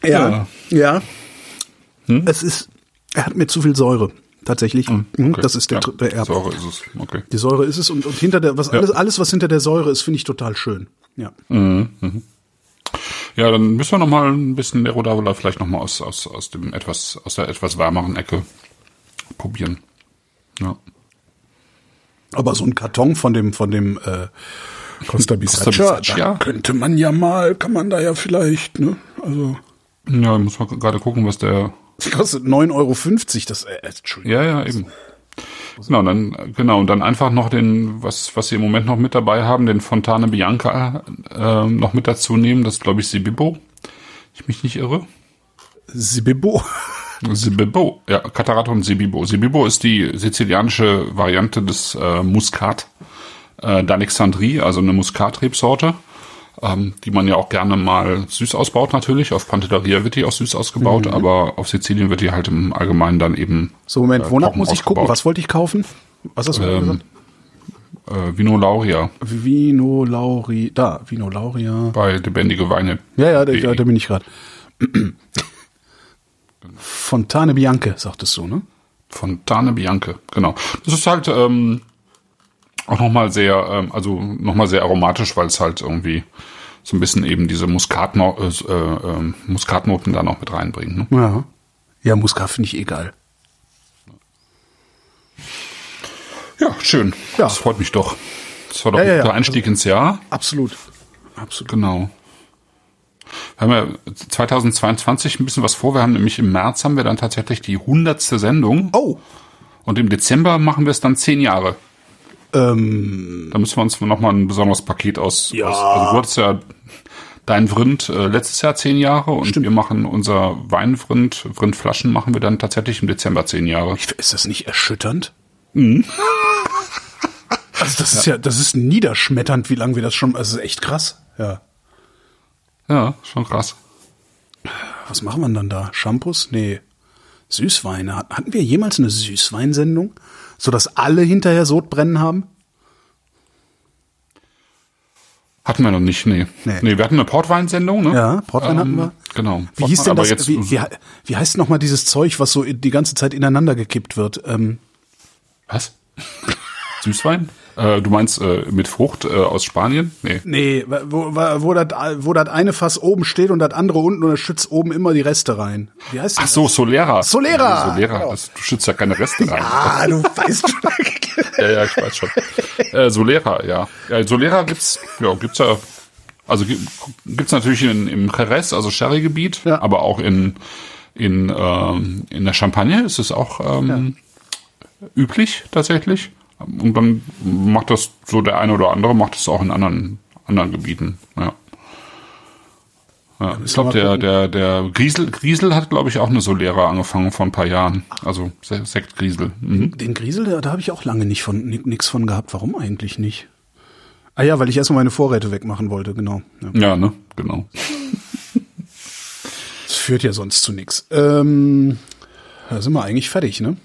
Ja. Ja. Hm? Es ist, er hat mir zu viel Säure. tatsächlich. Mhm, okay. Das ist der, Ja, der Erb. Säure ist es. Okay. Die Säure ist es und, und hinter der, was alles, alles, was hinter der Säure ist, finde ich total schön. Ja. Ja, dann müssen wir noch mal ein bisschen Nero d'Avola vielleicht noch mal aus, aus, aus dem etwas, aus der etwas wärmeren Ecke probieren. Ja. Aber so ein Karton von dem, von dem äh, Costa Bisaccia, da könnte man ja mal, kann man da ja vielleicht, ne? Also, Ja, muss man gerade gucken, was der, das kostet 9,50 Euro, das, äh, Entschuldigung. ja, ja, eben. Genau, dann, genau, und dann einfach noch den, was, was sie im Moment noch mit dabei haben, den Fontane Bianca, äh, noch mit dazu nehmen. Das ist, glaube ich, Sibibo. Ich mich nicht irre. Sibibo. Sibibo, ja, Cataratum Sibibo. Sibibo ist die sizilianische Variante des äh, Muscat äh, d'Alexandrie, also eine Muskatrebsorte, ähm, die man ja auch gerne mal süß ausbaut natürlich. Auf Pantelleria wird die auch süß ausgebaut, aber auf Sizilien wird die halt im Allgemeinen dann eben So, Moment, äh, wonach muss ich gucken? ausgebaut. Was wollte ich kaufen? Was hast du Ähm, gesagt? Äh, Vino Lauria Vino Lauri, da, Vino Lauria. bei Lebendige Weine. Ja, ja, da, da, da bin ich gerade. <clears throat> Fontane Bianche, sagtest du, ne? Fontane Bianche, genau. Das ist halt ähm, auch nochmal sehr, ähm, also nochmal sehr aromatisch, weil es halt irgendwie so ein bisschen eben diese Muskatno äh, äh, ähm, Muskatnoten da noch mit reinbringt. Ne? Ja. Ja, Muskat finde ich geil. Ja, schön. Ja. Das freut mich doch. Das war doch Ja, ja, ein ja. guter Einstieg ins Jahr. Absolut. Absolut. Genau. Wir haben ja 2022 ein bisschen was vor. Wir haben nämlich im März haben wir dann tatsächlich die hundertste Sendung. Oh, Und im Dezember machen wir es dann zehn Jahre. ähm, Da müssen wir uns noch mal ein besonderes Paket aus. Ja. aus also du hattest ja dein Vrind äh, letztes Jahr zehn Jahre und wir machen unser Weinvrind, Vrindflaschen machen wir dann tatsächlich im Dezember zehn Jahre. ist das nicht erschütternd? <laughs> also das ist ja, das ist niederschmetternd, wie lange wir das schon, also echt krass. Ja. Ja, schon krass. Was machen wir dann da? Shampoos? Nee. Süßweine. Hat- Hatten wir jemals eine Süßweinsendung? So dass alle hinterher Sodbrennen haben? Hatten wir noch nicht, nee. Nee. Nee, wir hatten eine Portweinsendung, ne? Ja, Portwein hatten wir. Genau. Wie hieß denn das? Jetzt, wie, wie, wie heißt nochmal dieses Zeug, was so die ganze Zeit ineinander gekippt wird? Ähm, was? <laughs> Süßwein? Äh, du meinst äh, mit Frucht äh, aus Spanien? Nee. nee, wo, wo, das wo das eine Fass oben steht und das andere unten und das schützt oben immer die Reste rein. Wie heißt Ach das? so, Solera. Solera, Solera, genau. das, du schützt ja keine Reste rein. Ah, du weißt schon. <laughs> Ja, ja, ich weiß schon. Äh, Solera, ja. ja. Solera gibt's, ja, gibt's ja, also gi- gibt's natürlich in, im Jerez, also Sherry-Gebiet, Ja. aber auch in, in, ähm, in der Champagne ist es auch ähm, üblich tatsächlich. Und dann macht das so der eine oder andere, macht es auch in anderen, anderen Gebieten, ja. Ja, ich glaube, der, der, der Griesel, Griesel hat, glaube ich, auch eine Solera angefangen vor ein paar Jahren. Also Se- Sekt Griesel. Mhm. Den Griesel, da, da habe ich auch lange nicht von nix von gehabt. Warum eigentlich nicht? Ah ja, weil ich erstmal meine Vorräte wegmachen wollte, genau. Ja. Ja, ne, genau. <laughs> Das führt ja sonst zu nix. Ähm, da sind wir eigentlich fertig, ne?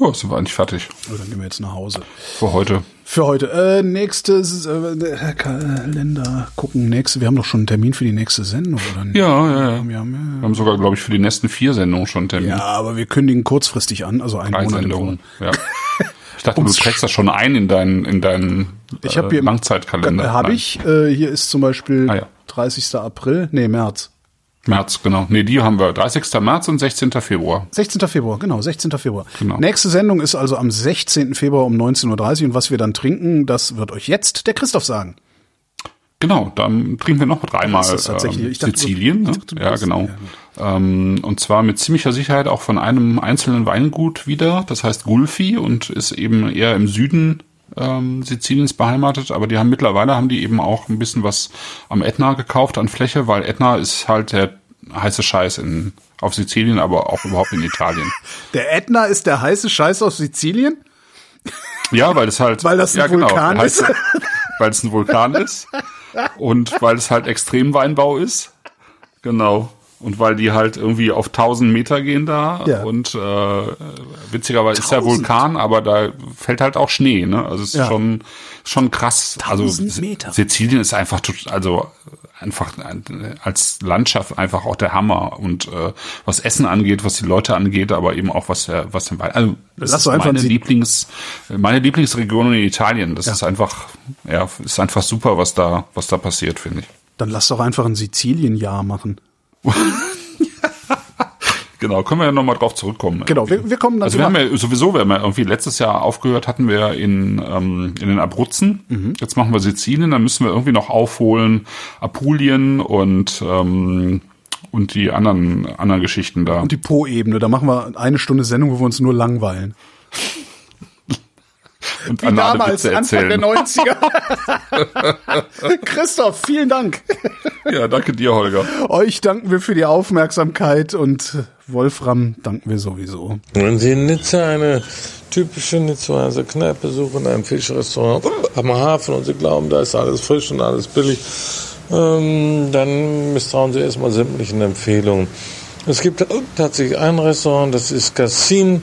Ja, sind wir eigentlich fertig Oh, dann gehen wir jetzt nach Hause. für heute. Für heute. Äh, nächstes äh, Kalender gucken. Nächste, wir haben doch schon einen Termin für die nächste Sendung, oder nicht? Ja, ja, ja. Wir haben, Wir haben sogar, glaube ich, für die nächsten vier Sendungen schon einen Termin. ja, aber wir kündigen kurzfristig an, also einen Drei Monat Sendungen. Ja. Ich dachte, <laughs> du trägst das schon ein in deinen, in deinen Ich habe äh, hier Langzeitkalender. Habe ich. Äh, hier ist zum Beispiel Ah, ja. 30. April, nee, März. März, genau. Nee, die haben wir. 30. März und 16. Februar. 16. Februar, genau, 16. Februar. Genau. Nächste Sendung ist also am 16. Februar um 19.30 Uhr und was wir dann trinken, das wird euch jetzt der Christoph sagen. Genau, dann trinken wir noch dreimal ähm, dachte, Sizilien. ich Ne? dachte, ja, genau. ja, ähm, und zwar mit ziemlicher Sicherheit auch von einem einzelnen Weingut wieder. Das heißt Gulfi und ist eben eher im Süden ähm, Siziliens beheimatet. Aber die haben mittlerweile haben die eben auch ein bisschen was am Ätna gekauft an Fläche, weil Ätna ist halt der heiße Scheiß in auf Sizilien, aber auch überhaupt in Italien. Der Ätna ist der heiße Scheiß aus Sizilien? Ja, weil es halt Weil das ein ja, genau, Vulkan heißt- ist? <laughs> Weil es ein Vulkan ist und weil es halt Extremweinbau ist. Genau. Und weil die halt irgendwie auf 1000 Meter gehen da Ja. und äh, witzigerweise ist ja 1000? Vulkan, aber da fällt halt auch Schnee, ne? Also es ist Ja. schon schon krass. Also 1000 Meter. Sizilien ist einfach tot- also einfach ein- als Landschaft einfach auch der Hammer und äh, was Essen angeht, was die Leute angeht, aber eben auch was der was den Wein. Also das Lass ist meine Lieblings meine Lieblingsregion in Italien. Das ist einfach ja ist einfach super, was da was da passiert, finde ich. Dann lass doch einfach ein Sizilien-Jahr machen. <laughs> Genau, können wir ja nochmal drauf zurückkommen. Genau, wir, wir kommen dann Also wir haben ja sowieso, wir haben ja irgendwie letztes Jahr aufgehört, hatten wir in, ähm, in den Abruzzen. Mhm. Jetzt machen wir Sizilien, dann müssen wir irgendwie noch aufholen Apulien und ähm, und die anderen anderen Geschichten da. und die Po-Ebene. Da machen wir eine Stunde Sendung, wo wir uns nur langweilen. Und Wie anale damals, Witze Anfang der erzählen. 90er. <laughs> Christoph, vielen Dank. Ja, danke dir, Holger. Euch danken wir für die Aufmerksamkeit und Wolfram danken wir sowieso. Wenn Sie in Nizza eine typische Nizzaer Kneipe suchen, ein Fischrestaurant am Hafen und Sie glauben, da ist alles frisch und alles billig, ähm, dann misstrauen Sie erstmal sämtlichen Empfehlungen. Es gibt tatsächlich ein Restaurant, das ist Cassin.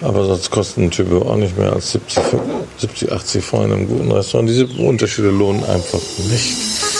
Aber sonst kosten Typo auch nicht mehr als 70, 70 80 Franc in einem guten Restaurant. Diese Unterschiede lohnen einfach nicht.